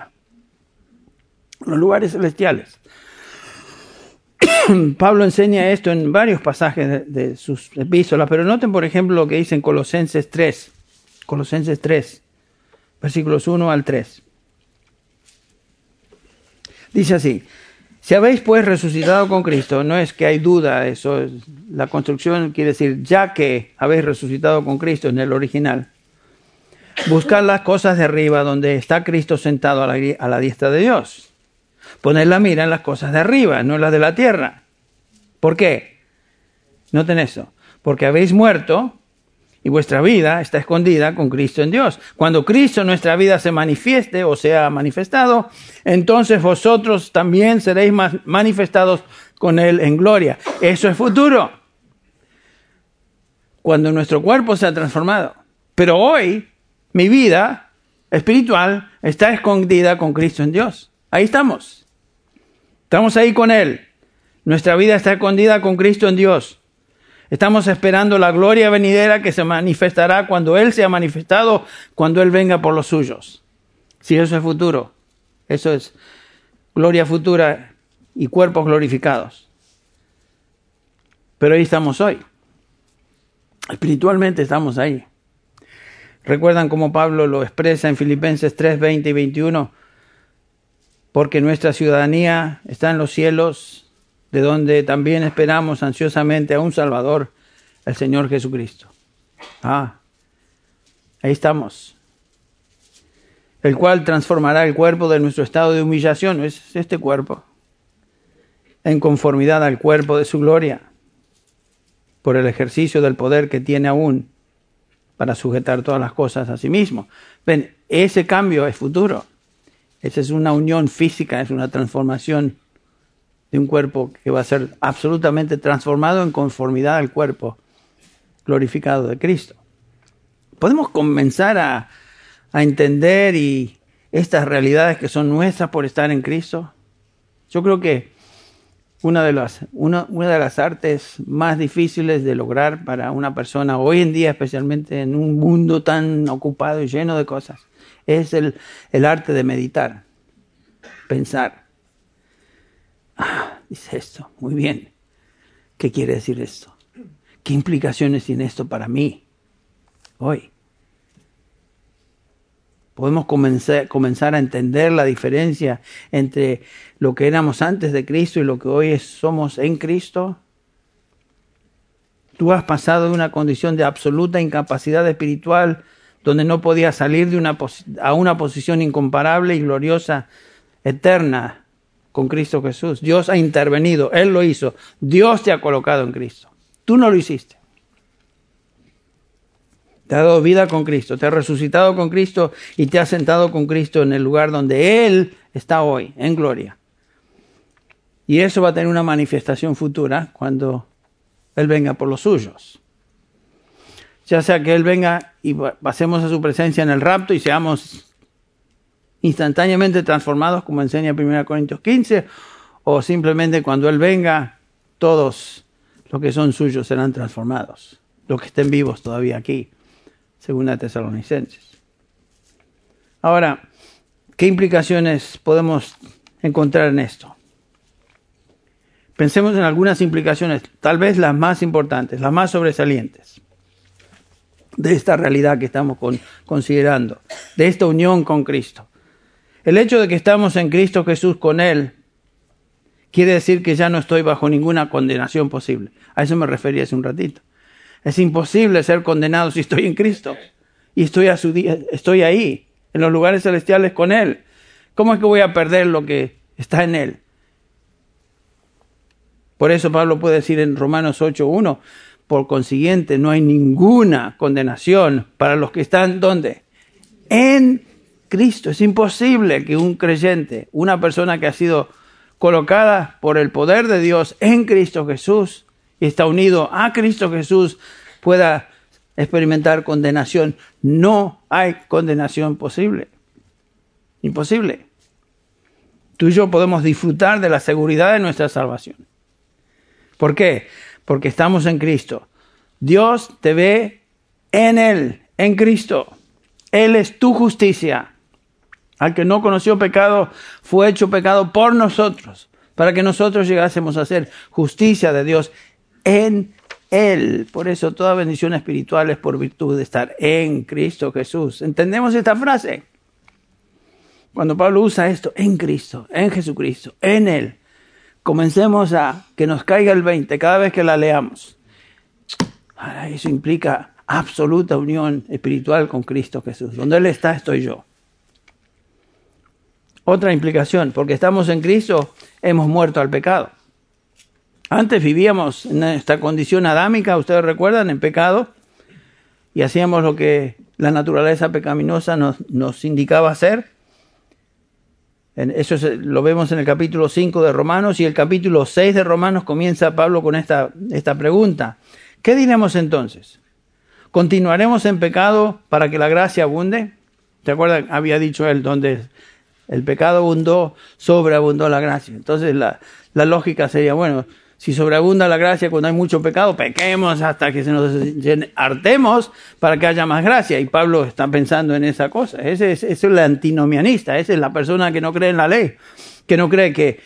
Los lugares celestiales. Pablo enseña esto en varios pasajes de, de, sus epístolas, pero noten por ejemplo lo que dice en Colosenses 3. Colosenses 3 versículos 1 al 3. Dice así, si habéis pues resucitado con Cristo, no es que hay duda, eso es, la construcción quiere decir, ya que habéis resucitado con Cristo en el original, buscad las cosas de arriba donde está Cristo sentado a la, a la diestra de Dios. Poned la mira en las cosas de arriba, no en las de la tierra. ¿Por qué? Noten eso. Porque habéis muerto y vuestra vida está escondida con Cristo en Dios. Cuando Cristo en nuestra vida se manifieste o sea manifestado, entonces vosotros también seréis manifestados con Él en gloria. Eso es futuro. Cuando nuestro cuerpo se ha transformado. Pero hoy mi vida espiritual está escondida con Cristo en Dios. Ahí estamos. Estamos ahí con Él. Nuestra vida está escondida con Cristo en Dios. Estamos esperando la gloria venidera que se manifestará cuando Él sea manifestado, cuando Él venga por los suyos. Si eso es futuro, eso es gloria futura y cuerpos glorificados. Pero ahí estamos hoy. Espiritualmente estamos ahí. Recuerdan cómo Pablo lo expresa en Filipenses 3, 20 y 21, porque nuestra ciudadanía está en los cielos, de donde también esperamos ansiosamente a un Salvador, el Señor Jesucristo. Ah, ahí estamos. El cual transformará el cuerpo de nuestro estado de humillación, es este cuerpo, en conformidad al cuerpo de su gloria, por el ejercicio del poder que tiene aún para sujetar todas las cosas a sí mismo. Ven, ese cambio es futuro. Esa es una unión física, es una transformación de un cuerpo que va a ser absolutamente transformado en conformidad al cuerpo glorificado de Cristo. Podemos comenzar a, a entender y estas realidades que son nuestras por estar en Cristo. Yo creo que una de, las, una, una de las artes más difíciles de lograr para una persona hoy en día, especialmente en un mundo tan ocupado y lleno de cosas, es el, el arte de meditar, pensar. Ah, dice esto, muy bien. ¿Qué quiere decir esto? ¿Qué implicaciones tiene esto para mí hoy? Podemos comenzar, a entender la diferencia entre lo que éramos antes de Cristo y lo que hoy somos en Cristo. Tú has pasado de una condición de absoluta incapacidad espiritual, donde no podías salir de una a una posición incomparable y gloriosa, eterna, con Cristo Jesús. Dios ha intervenido, Él lo hizo. Dios te ha colocado en Cristo. Tú no lo hiciste. Te ha dado vida con Cristo, te ha resucitado con Cristo y te ha sentado con Cristo en el lugar donde Él está hoy, en gloria. Y eso va a tener una manifestación futura cuando Él venga por los suyos. Ya sea que Él venga y pasemos a su presencia en el rapto y seamos instantáneamente transformados, como enseña 1 Corintios 15, o simplemente cuando Él venga, todos los que son suyos serán transformados, los que estén vivos todavía aquí según la Tesalonicenses. Ahora, ¿qué implicaciones podemos encontrar en esto? Pensemos en algunas implicaciones, tal vez las más importantes, las más sobresalientes de esta realidad que estamos considerando, de esta unión con Cristo. El hecho de que estamos en Cristo Jesús con Él quiere decir que ya no estoy bajo ninguna condenación posible. A eso me refería hace un ratito. Es imposible ser condenado si estoy en Cristo y estoy, a su día, estoy ahí, en los lugares celestiales con Él. ¿Cómo es que voy a perder lo que está en Él? Por eso Pablo puede decir en Romanos 8.1, por consiguiente no hay ninguna condenación para los que están ¿dónde? En Cristo. Es imposible que un creyente, una persona que ha sido colocada por el poder de Dios en Cristo Jesús, y está unido a Cristo Jesús pueda experimentar condenación. No hay condenación posible. Imposible. Tú y yo podemos disfrutar de la seguridad de nuestra salvación. ¿Por qué? Porque estamos en Cristo. Dios te ve en Él, en Cristo. Él es tu justicia. Al que no conoció pecado, fue hecho pecado por nosotros, para que nosotros llegásemos a ser justicia de Dios en Él. Por eso toda bendición espiritual es por virtud de estar en Cristo Jesús. ¿Entendemos esta frase? Cuando Pablo usa esto, en Cristo, en Jesucristo, en Él, comencemos a que nos caiga el 20 cada vez que la leamos. Eso implica absoluta unión espiritual con Cristo Jesús. Donde Él está, estoy yo. Otra implicación, porque estamos en Cristo, hemos muerto al pecado. Antes vivíamos en esta condición adámica, ustedes recuerdan, en pecado, y hacíamos lo que la naturaleza pecaminosa nos, indicaba hacer. Eso lo vemos en el capítulo 5 de Romanos y el capítulo 6 de Romanos comienza Pablo con esta, esta pregunta. ¿Qué diremos entonces? ¿Continuaremos en pecado para que la gracia abunde? ¿Te acuerdas? Había dicho él, donde el pecado abundó, sobreabundó la gracia. Entonces la, la lógica sería, bueno, si sobreabunda la gracia cuando hay mucho pecado, pequemos hasta que se nos hartemos para que haya más gracia. Y Pablo está pensando en esa cosa. Ese es, es el antinomianista, esa es la persona que no cree en la ley, que no cree que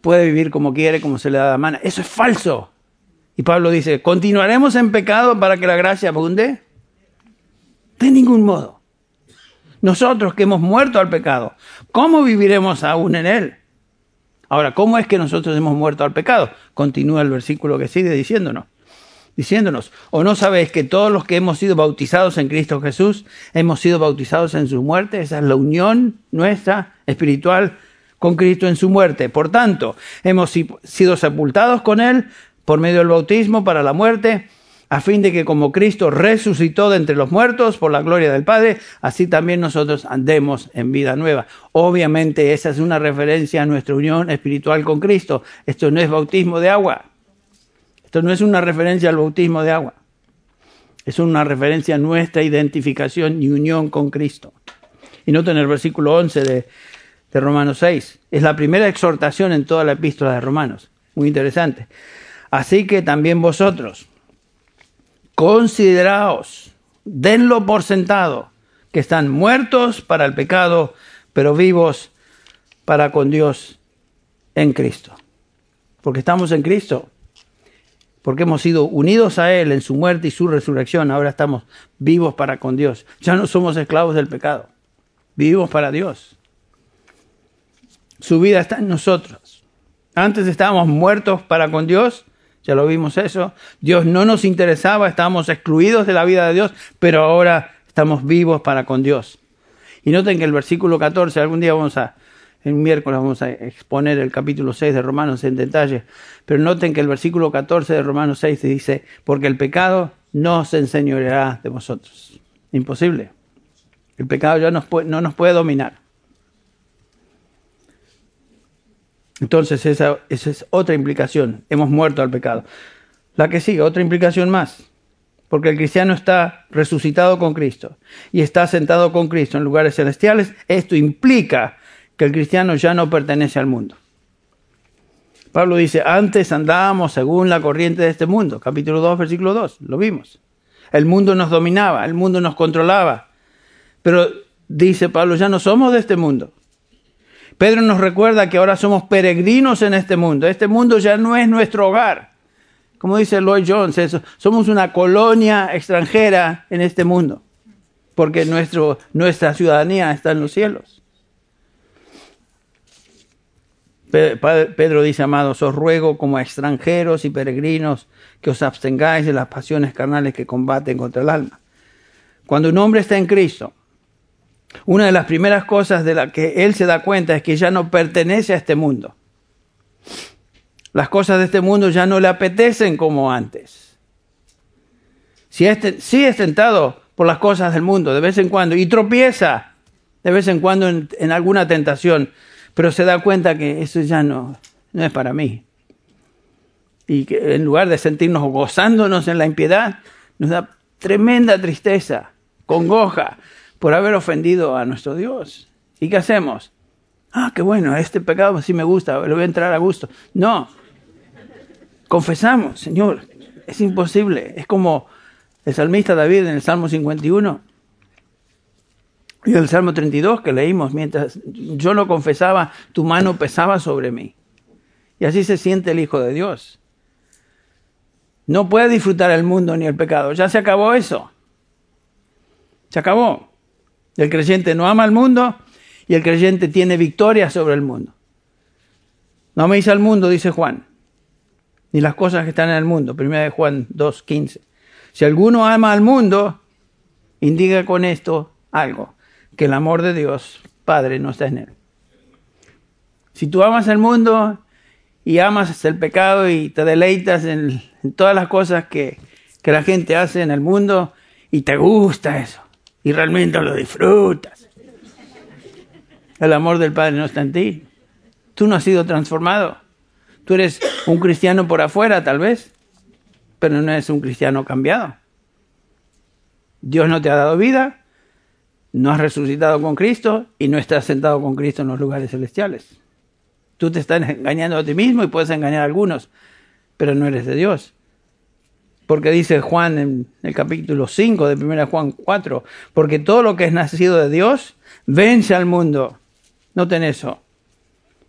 puede vivir como quiere, como se le da la mano. Eso es falso. Y Pablo dice, ¿continuaremos en pecado para que la gracia abunde? De ningún modo. Nosotros que hemos muerto al pecado, ¿cómo viviremos aún en él? Ahora, ¿cómo es que nosotros hemos muerto al pecado? Continúa el versículo que sigue diciéndonos. Diciéndonos, ¿o no sabéis que todos los que hemos sido bautizados en Cristo Jesús hemos sido bautizados en su muerte? Esa es la unión nuestra espiritual con Cristo en su muerte. Por tanto, hemos sido sepultados con Él por medio del bautismo para la muerte a fin de que como Cristo resucitó de entre los muertos por la gloria del Padre, así también nosotros andemos en vida nueva. Obviamente esa es una referencia a nuestra unión espiritual con Cristo. Esto no es bautismo de agua. Esto no es una referencia al bautismo de agua. Es una referencia a nuestra identificación y unión con Cristo. Y noten el versículo 11 de, de Romanos 6. Es la primera exhortación en toda la epístola de Romanos Muy interesante. Así que también vosotros, consideraos, denlo por sentado, que están muertos para el pecado, pero vivos para con Dios en Cristo. Porque estamos en Cristo, porque hemos sido unidos a Él en su muerte y su resurrección, ahora estamos vivos para con Dios. Ya no somos esclavos del pecado, vivimos para Dios. Su vida está en nosotros. Antes estábamos muertos para con Dios, ya lo vimos eso. Dios no nos interesaba, estábamos excluidos de la vida de Dios, pero ahora estamos vivos para con Dios. Y noten que el versículo 14, algún día vamos a, el miércoles vamos a exponer el capítulo 6 de Romanos en detalle, pero noten que el versículo 14 de Romanos 6 dice, porque el pecado no se enseñoreará de vosotros. Imposible. El pecado ya no nos puede dominar. Entonces esa, esa es otra implicación. Hemos muerto al pecado. La que sigue, otra implicación más. Porque el cristiano está resucitado con Cristo y está sentado con Cristo en lugares celestiales. Esto implica que el cristiano ya no pertenece al mundo. Pablo dice, antes andábamos según la corriente de este mundo. Capítulo 2, versículo 2. Lo vimos. El mundo nos dominaba, el mundo nos controlaba. Pero dice Pablo, ya no somos de este mundo. Pedro nos recuerda que ahora somos peregrinos en este mundo. Este mundo ya no es nuestro hogar. Como dice Lloyd Jones, somos una colonia extranjera en este mundo, porque nuestra ciudadanía está en los cielos. Pedro dice, amados, os ruego como extranjeros y peregrinos que os abstengáis de las pasiones carnales que combaten contra el alma. Cuando un hombre está en Cristo, una de las primeras cosas de las que él se da cuenta es que ya no pertenece a este mundo. Las cosas de este mundo ya no le apetecen como antes. Si es, es tentado por las cosas del mundo de vez en cuando y tropieza de vez en cuando en, alguna tentación, pero se da cuenta que eso ya no, no es para mí. Y que en lugar de sentirnos gozándonos en la impiedad, nos da tremenda tristeza, congoja, por haber ofendido a nuestro Dios. ¿Y qué hacemos? Ah, qué bueno, este pecado sí me gusta, le voy a entrar a gusto. No, confesamos, Señor, es imposible. Es como el salmista David en el Salmo 51 y el Salmo 32 que leímos, mientras yo lo confesaba, tu mano pesaba sobre mí. Y así se siente el Hijo de Dios. No puede disfrutar el mundo ni el pecado. Ya se acabó eso. Se acabó. El creyente no ama al mundo y el creyente tiene victoria sobre el mundo. No améis al mundo, dice Juan, ni las cosas que están en el mundo. Primera de Juan 2.15. Si alguno ama al mundo, indica con esto algo, que el amor de Dios, Padre, no está en él. Si tú amas el mundo y amas el pecado y te deleitas en, todas las cosas que, que la gente hace en el mundo y te gusta eso, y realmente lo disfrutas. El amor del Padre no está en ti. Tú no has sido transformado. Tú eres un cristiano por afuera, tal vez, pero no eres un cristiano cambiado. Dios no te ha dado vida, no has resucitado con Cristo y no estás sentado con Cristo en los lugares celestiales. Tú te estás engañando a ti mismo y puedes engañar a algunos, pero no eres de Dios. Porque dice Juan en el capítulo 5 de 1 Juan 4, porque todo lo que es nacido de Dios vence al mundo. Noten eso.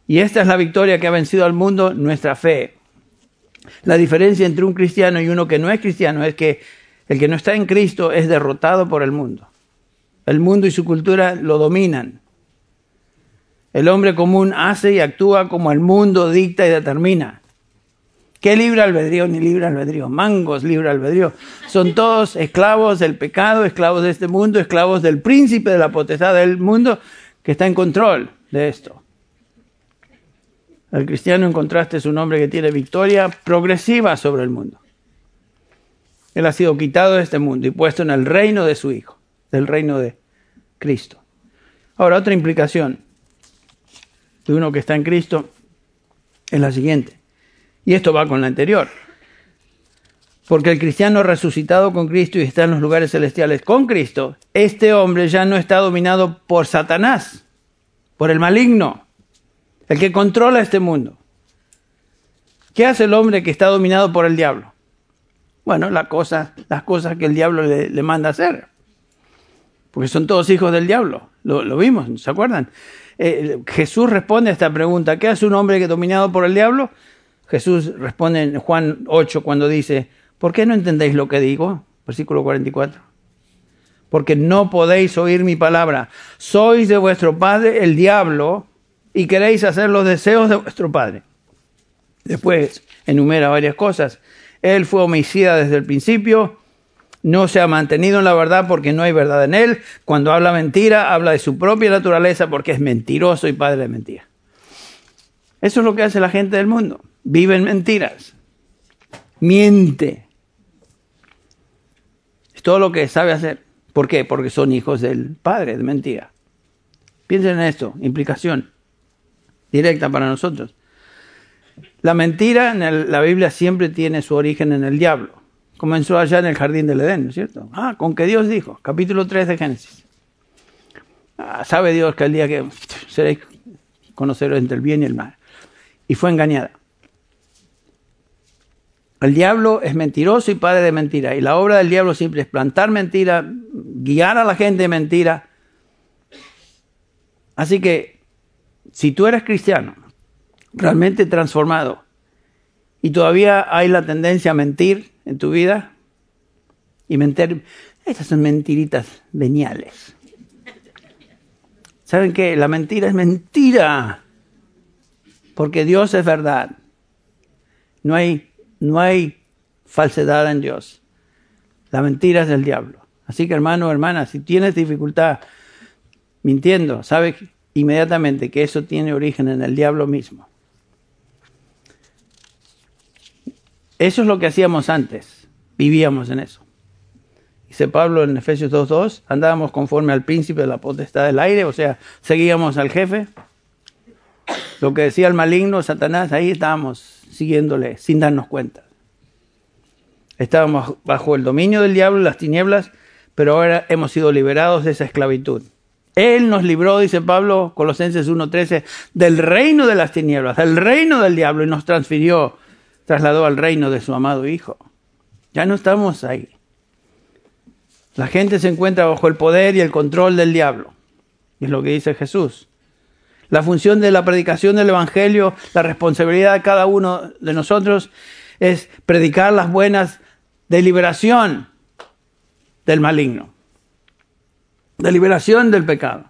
Y esta es la victoria que ha vencido al mundo, nuestra fe. La diferencia entre un cristiano y uno que no es cristiano es que el que no está en Cristo es derrotado por el mundo. El mundo y su cultura lo dominan. El hombre común hace y actúa como el mundo dicta y determina. ¿Qué libre albedrío ni libre albedrío? Mangos libre albedrío. Son todos esclavos del pecado, esclavos de este mundo, esclavos del príncipe de la potestad del mundo que está en control de esto. El cristiano en contraste es un hombre que tiene victoria progresiva sobre el mundo. Él ha sido quitado de este mundo y puesto en el reino de su Hijo, del reino de Cristo. Ahora, otra implicación de uno que está en Cristo es la siguiente. Y esto va con la anterior. Porque el cristiano resucitado con Cristo y está en los lugares celestiales con Cristo, este hombre ya no está dominado por Satanás, por el maligno, el que controla este mundo. ¿Qué hace el hombre que está dominado por el diablo? Bueno, la cosa, las cosas que el diablo le, manda hacer. Porque son todos hijos del diablo. Lo, lo vimos, ¿se acuerdan? Eh, Jesús responde a esta pregunta. ¿Qué hace un hombre que dominado por el diablo? Jesús responde en Juan 8 cuando dice, ¿por qué no entendéis lo que digo? Versículo 44. Porque no podéis oír mi palabra. Sois de vuestro padre el diablo y queréis hacer los deseos de vuestro padre. Después enumera varias cosas. Él fue homicida desde el principio, no se ha mantenido en la verdad porque no hay verdad en él. Cuando habla mentira, habla de su propia naturaleza porque es mentiroso y padre de mentira. Eso es lo que hace la gente del mundo. Vive en mentiras. Miente. Es todo lo que sabe hacer. ¿Por qué? Porque son hijos del padre de mentira. Piensen en esto, implicación directa para nosotros. La mentira en la Biblia siempre tiene su origen en el diablo. Comenzó allá en el jardín del Edén, ¿no es cierto? Ah, con que Dios dijo, capítulo 3 de Génesis. Ah, sabe Dios que el día que seréis conoceros entre el bien y el mal. Y fue engañada. El diablo es mentiroso y padre de mentira. Y la obra del diablo siempre es plantar mentira, guiar a la gente de mentira. Así que, si tú eres cristiano, realmente transformado, y todavía hay la tendencia a mentir en tu vida, y mentir, estas son mentiritas veniales. ¿Saben qué? La mentira es mentira, porque Dios es verdad. No hay, no hay falsedad en Dios. La mentira es del diablo. Así que hermano hermana, si tienes dificultad mintiendo, sabes inmediatamente que eso tiene origen en el diablo mismo. Eso es lo que hacíamos antes, vivíamos en eso. Dice Pablo en Efesios 2.2, andábamos conforme al príncipe de la potestad del aire, o sea, seguíamos al jefe. Lo que decía el maligno, Satanás, ahí estábamos siguiéndole sin darnos cuenta. Estábamos bajo el dominio del diablo, las tinieblas, pero ahora hemos sido liberados de esa esclavitud. Él nos libró, dice Pablo, Colosenses 1.13, del reino de las tinieblas, del reino del diablo, y nos transfirió trasladó al reino de su amado Hijo. Ya no estamos ahí. La gente se encuentra bajo el poder y el control del diablo. Es lo que dice Jesús. La función de la predicación del Evangelio, la responsabilidad de cada uno de nosotros es predicar las buenas de liberación del maligno, de liberación del pecado.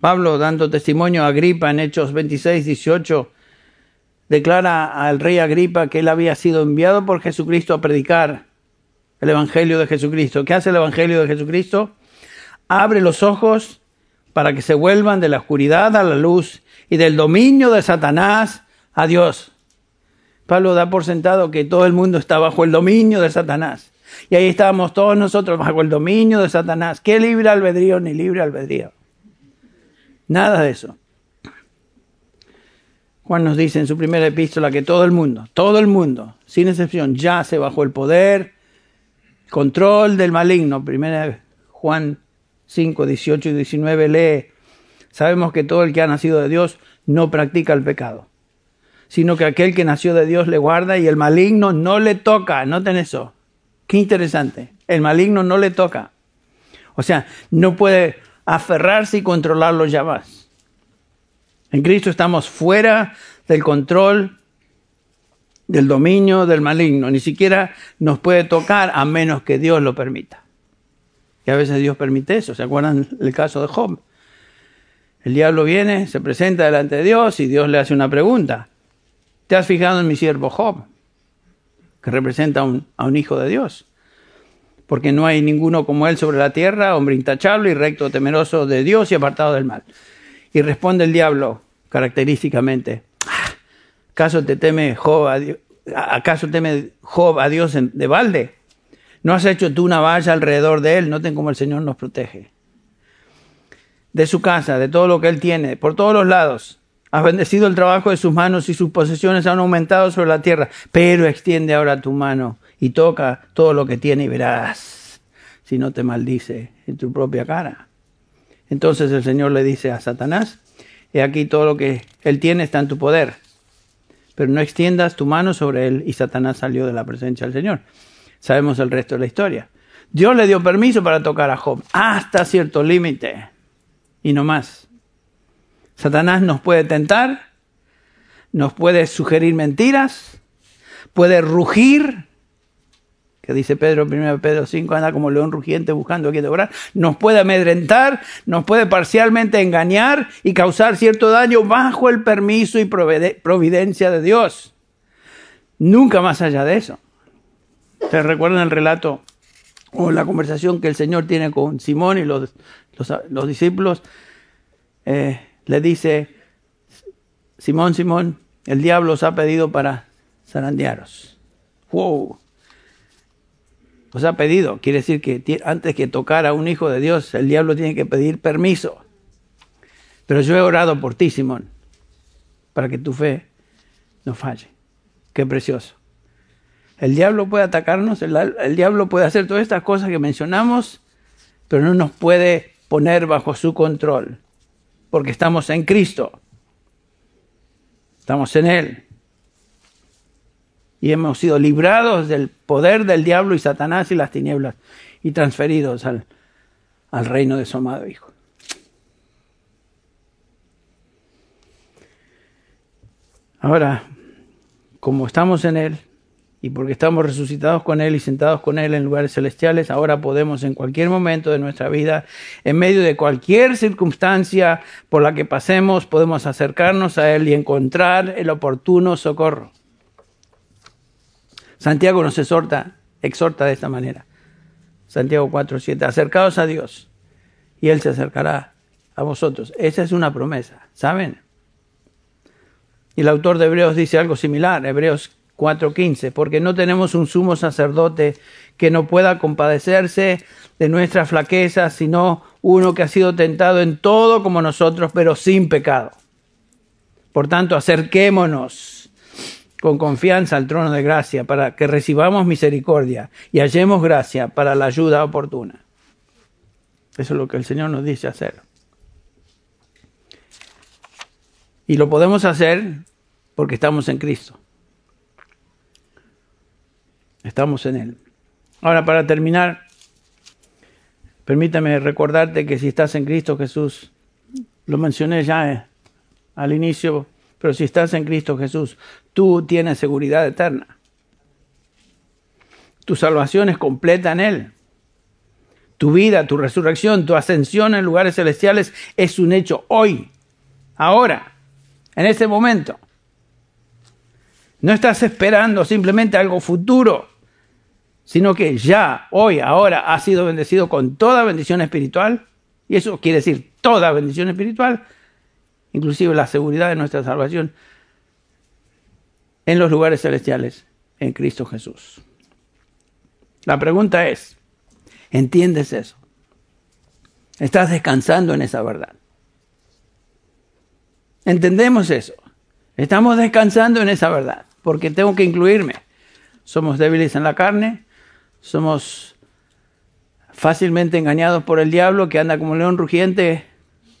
Pablo, dando testimonio a Agripa en Hechos 26, 18, declara al rey Agripa que él había sido enviado por Jesucristo a predicar el Evangelio de Jesucristo. ¿Qué hace el Evangelio de Jesucristo? Abre los ojos para que se vuelvan de la oscuridad a la luz y del dominio de Satanás a Dios. Pablo da por sentado que todo el mundo está bajo el dominio de Satanás. Y ahí estábamos todos nosotros bajo el dominio de Satanás. ¿Qué libre albedrío ni libre albedrío? Nada de eso. Juan nos dice en su primera epístola que todo el mundo, todo el mundo, sin excepción, yace bajo el poder, control del maligno. Primera Juan 5, 18 y 19 lee, sabemos que todo el que ha nacido de Dios no practica el pecado, sino que aquel que nació de Dios le guarda y el maligno no le toca. Noten eso. Qué interesante. El maligno no le toca. O sea, no puede aferrarse y controlarlo ya más. En Cristo estamos fuera del control, del dominio del maligno. Ni siquiera nos puede tocar a menos que Dios lo permita. Y a veces Dios permite eso. ¿Se acuerdan el caso de Job? El diablo viene, se presenta delante de Dios y Dios le hace una pregunta. ¿Te has fijado en mi siervo Job? Que representa a un, a un hijo de Dios. Porque no hay ninguno como él sobre la tierra, hombre intachable y recto, temeroso de Dios y apartado del mal. Y responde el diablo característicamente, ¿acaso te teme Job a Dios, ¿acaso teme Job a Dios de balde? ¿No has hecho tú una valla alrededor de él? Noten cómo el Señor nos protege. De su casa, de todo lo que él tiene, por todos los lados. Has bendecido el trabajo de sus manos y sus posesiones han aumentado sobre la tierra. Pero extiende ahora tu mano y toca todo lo que tiene y verás si no te maldice en tu propia cara. Entonces el Señor le dice a Satanás, he aquí todo lo que Él tiene está en tu poder, pero no extiendas tu mano sobre él. Y Satanás salió de la presencia del Señor. Sabemos el resto de la historia. Dios le dio permiso para tocar a Job hasta cierto límite y no más. Satanás nos puede tentar, nos puede sugerir mentiras, puede rugir, que dice Pedro, 1 Pedro 5, anda como león rugiente buscando a quien devorar, nos puede amedrentar, nos puede parcialmente engañar y causar cierto daño bajo el permiso y providencia de Dios. Nunca más allá de eso. ¿Se recuerdan el relato o la conversación que el Señor tiene con Simón y los, los, discípulos? Eh, le dice, Simón, Simón, el diablo os ha pedido para zarandearos. ¡Wow! Os ha pedido, quiere decir que antes que tocar a un hijo de Dios, el diablo tiene que pedir permiso. Pero yo he orado por ti, Simón, para que tu fe no falle. Qué precioso. El diablo puede atacarnos, el, diablo puede hacer todas estas cosas que mencionamos, pero no nos puede poner bajo su control, porque estamos en Cristo. Estamos en Él. Y hemos sido librados del poder del diablo y Satanás y las tinieblas y transferidos al, al reino de su amado Hijo. Ahora, como estamos en Él, y porque estamos resucitados con Él y sentados con Él en lugares celestiales, ahora podemos en cualquier momento de nuestra vida, en medio de cualquier circunstancia por la que pasemos, podemos acercarnos a Él y encontrar el oportuno socorro. Santiago nos exhorta, exhorta de esta manera. Santiago 4:7, acercaos a Dios y Él se acercará a vosotros. Esa es una promesa, ¿saben? Y el autor de Hebreos dice algo similar, Hebreos 4.15, porque no tenemos un sumo sacerdote que no pueda compadecerse de nuestra flaqueza, sino uno que ha sido tentado en todo como nosotros, pero sin pecado. Por tanto, acerquémonos con confianza al trono de gracia para que recibamos misericordia y hallemos gracia para la ayuda oportuna. Eso es lo que el Señor nos dice hacer. Y lo podemos hacer porque estamos en Cristo. Estamos en Él. Ahora, para terminar, permítame recordarte que si estás en Cristo Jesús, lo mencioné ya eh, al inicio, pero si estás en Cristo Jesús, tú tienes seguridad eterna. Tu salvación es completa en Él. Tu vida, tu resurrección, tu ascensión en lugares celestiales es un hecho hoy, ahora, en este momento. No estás esperando simplemente algo futuro, sino que ya, hoy, ahora, has sido bendecido con toda bendición espiritual. Y eso quiere decir toda bendición espiritual, inclusive la seguridad de nuestra salvación en los lugares celestiales en Cristo Jesús. La pregunta es, ¿entiendes eso? ¿Estás descansando en esa verdad? ¿Entendemos eso? Estamos descansando en esa verdad porque tengo que incluirme. Somos débiles en la carne, somos fácilmente engañados por el diablo que anda como león rugiente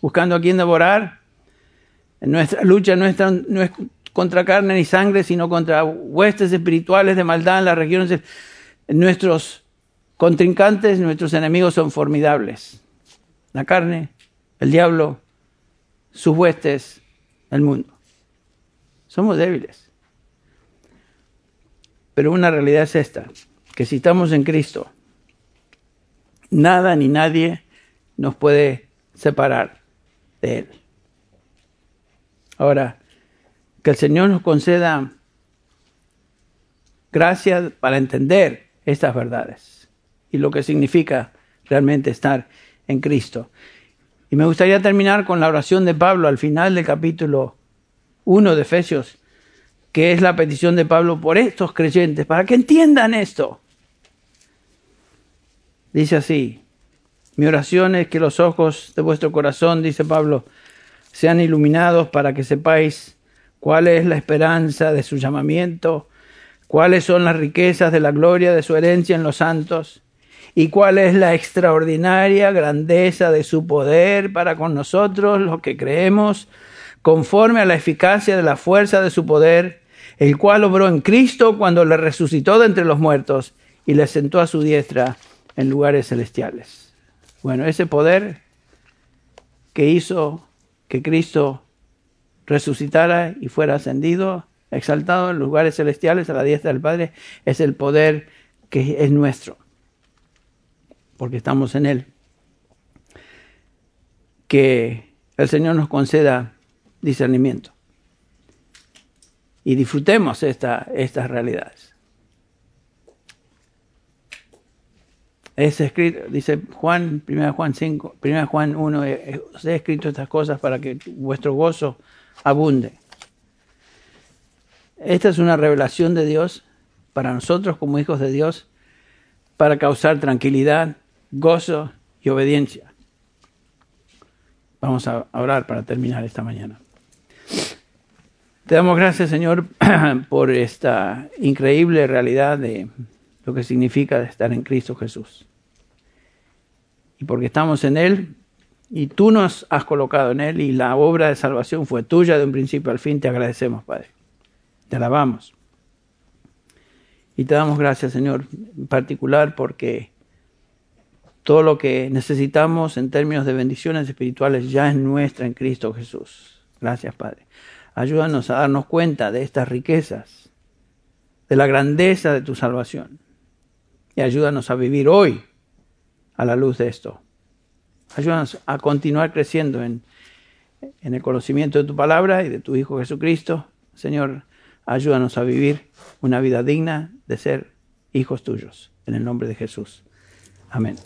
buscando a quien devorar. Nuestra lucha no es contra carne ni sangre, sino contra huestes espirituales de maldad en las regiones. Nuestros contrincantes, nuestros enemigos son formidables. La carne, el diablo, sus huestes, el mundo. Somos débiles. Pero una realidad es esta, que si estamos en Cristo, nada ni nadie nos puede separar de Él. Ahora, que el Señor nos conceda gracias para entender estas verdades y lo que significa realmente estar en Cristo. Y me gustaría terminar con la oración de Pablo al final del capítulo 1 de Efesios, que es la petición de Pablo por estos creyentes, para que entiendan esto. Dice así, mi oración es que los ojos de vuestro corazón, dice Pablo, sean iluminados para que sepáis cuál es la esperanza de su llamamiento, cuáles son las riquezas de la gloria de su herencia en los santos, y cuál es la extraordinaria grandeza de su poder para con nosotros los que creemos, conforme a la eficacia de la fuerza de su poder, el cual obró en Cristo cuando le resucitó de entre los muertos y le sentó a su diestra en lugares celestiales. Bueno, ese poder que hizo que Cristo resucitara y fuera ascendido, exaltado en lugares celestiales a la diestra del Padre, es el poder que es nuestro, porque estamos en Él. Que el Señor nos conceda discernimiento y disfrutemos esta, estas realidades. Es escrito, dice Juan, 1 Juan 5, 1 Juan 1, os he escrito estas cosas para que vuestro gozo abunde. Esta es una revelación de Dios para nosotros como hijos de Dios, para causar tranquilidad, gozo y obediencia. Vamos a orar para terminar esta mañana. Te damos gracias, Señor, por esta increíble realidad de lo que significa estar en Cristo Jesús. Y porque estamos en Él y tú nos has colocado en Él y la obra de salvación fue tuya de un principio al fin, te agradecemos, Padre. Te alabamos. Y te damos gracias, Señor, en particular porque todo lo que necesitamos en términos de bendiciones espirituales ya es nuestra en Cristo Jesús. Gracias, Padre. Ayúdanos a darnos cuenta de estas riquezas, de la grandeza de tu salvación. Y ayúdanos a vivir hoy a la luz de esto. Ayúdanos a continuar creciendo en, en el conocimiento de tu palabra y de tu Hijo Jesucristo. Señor, ayúdanos a vivir una vida digna de ser hijos tuyos. En el nombre de Jesús. Amén.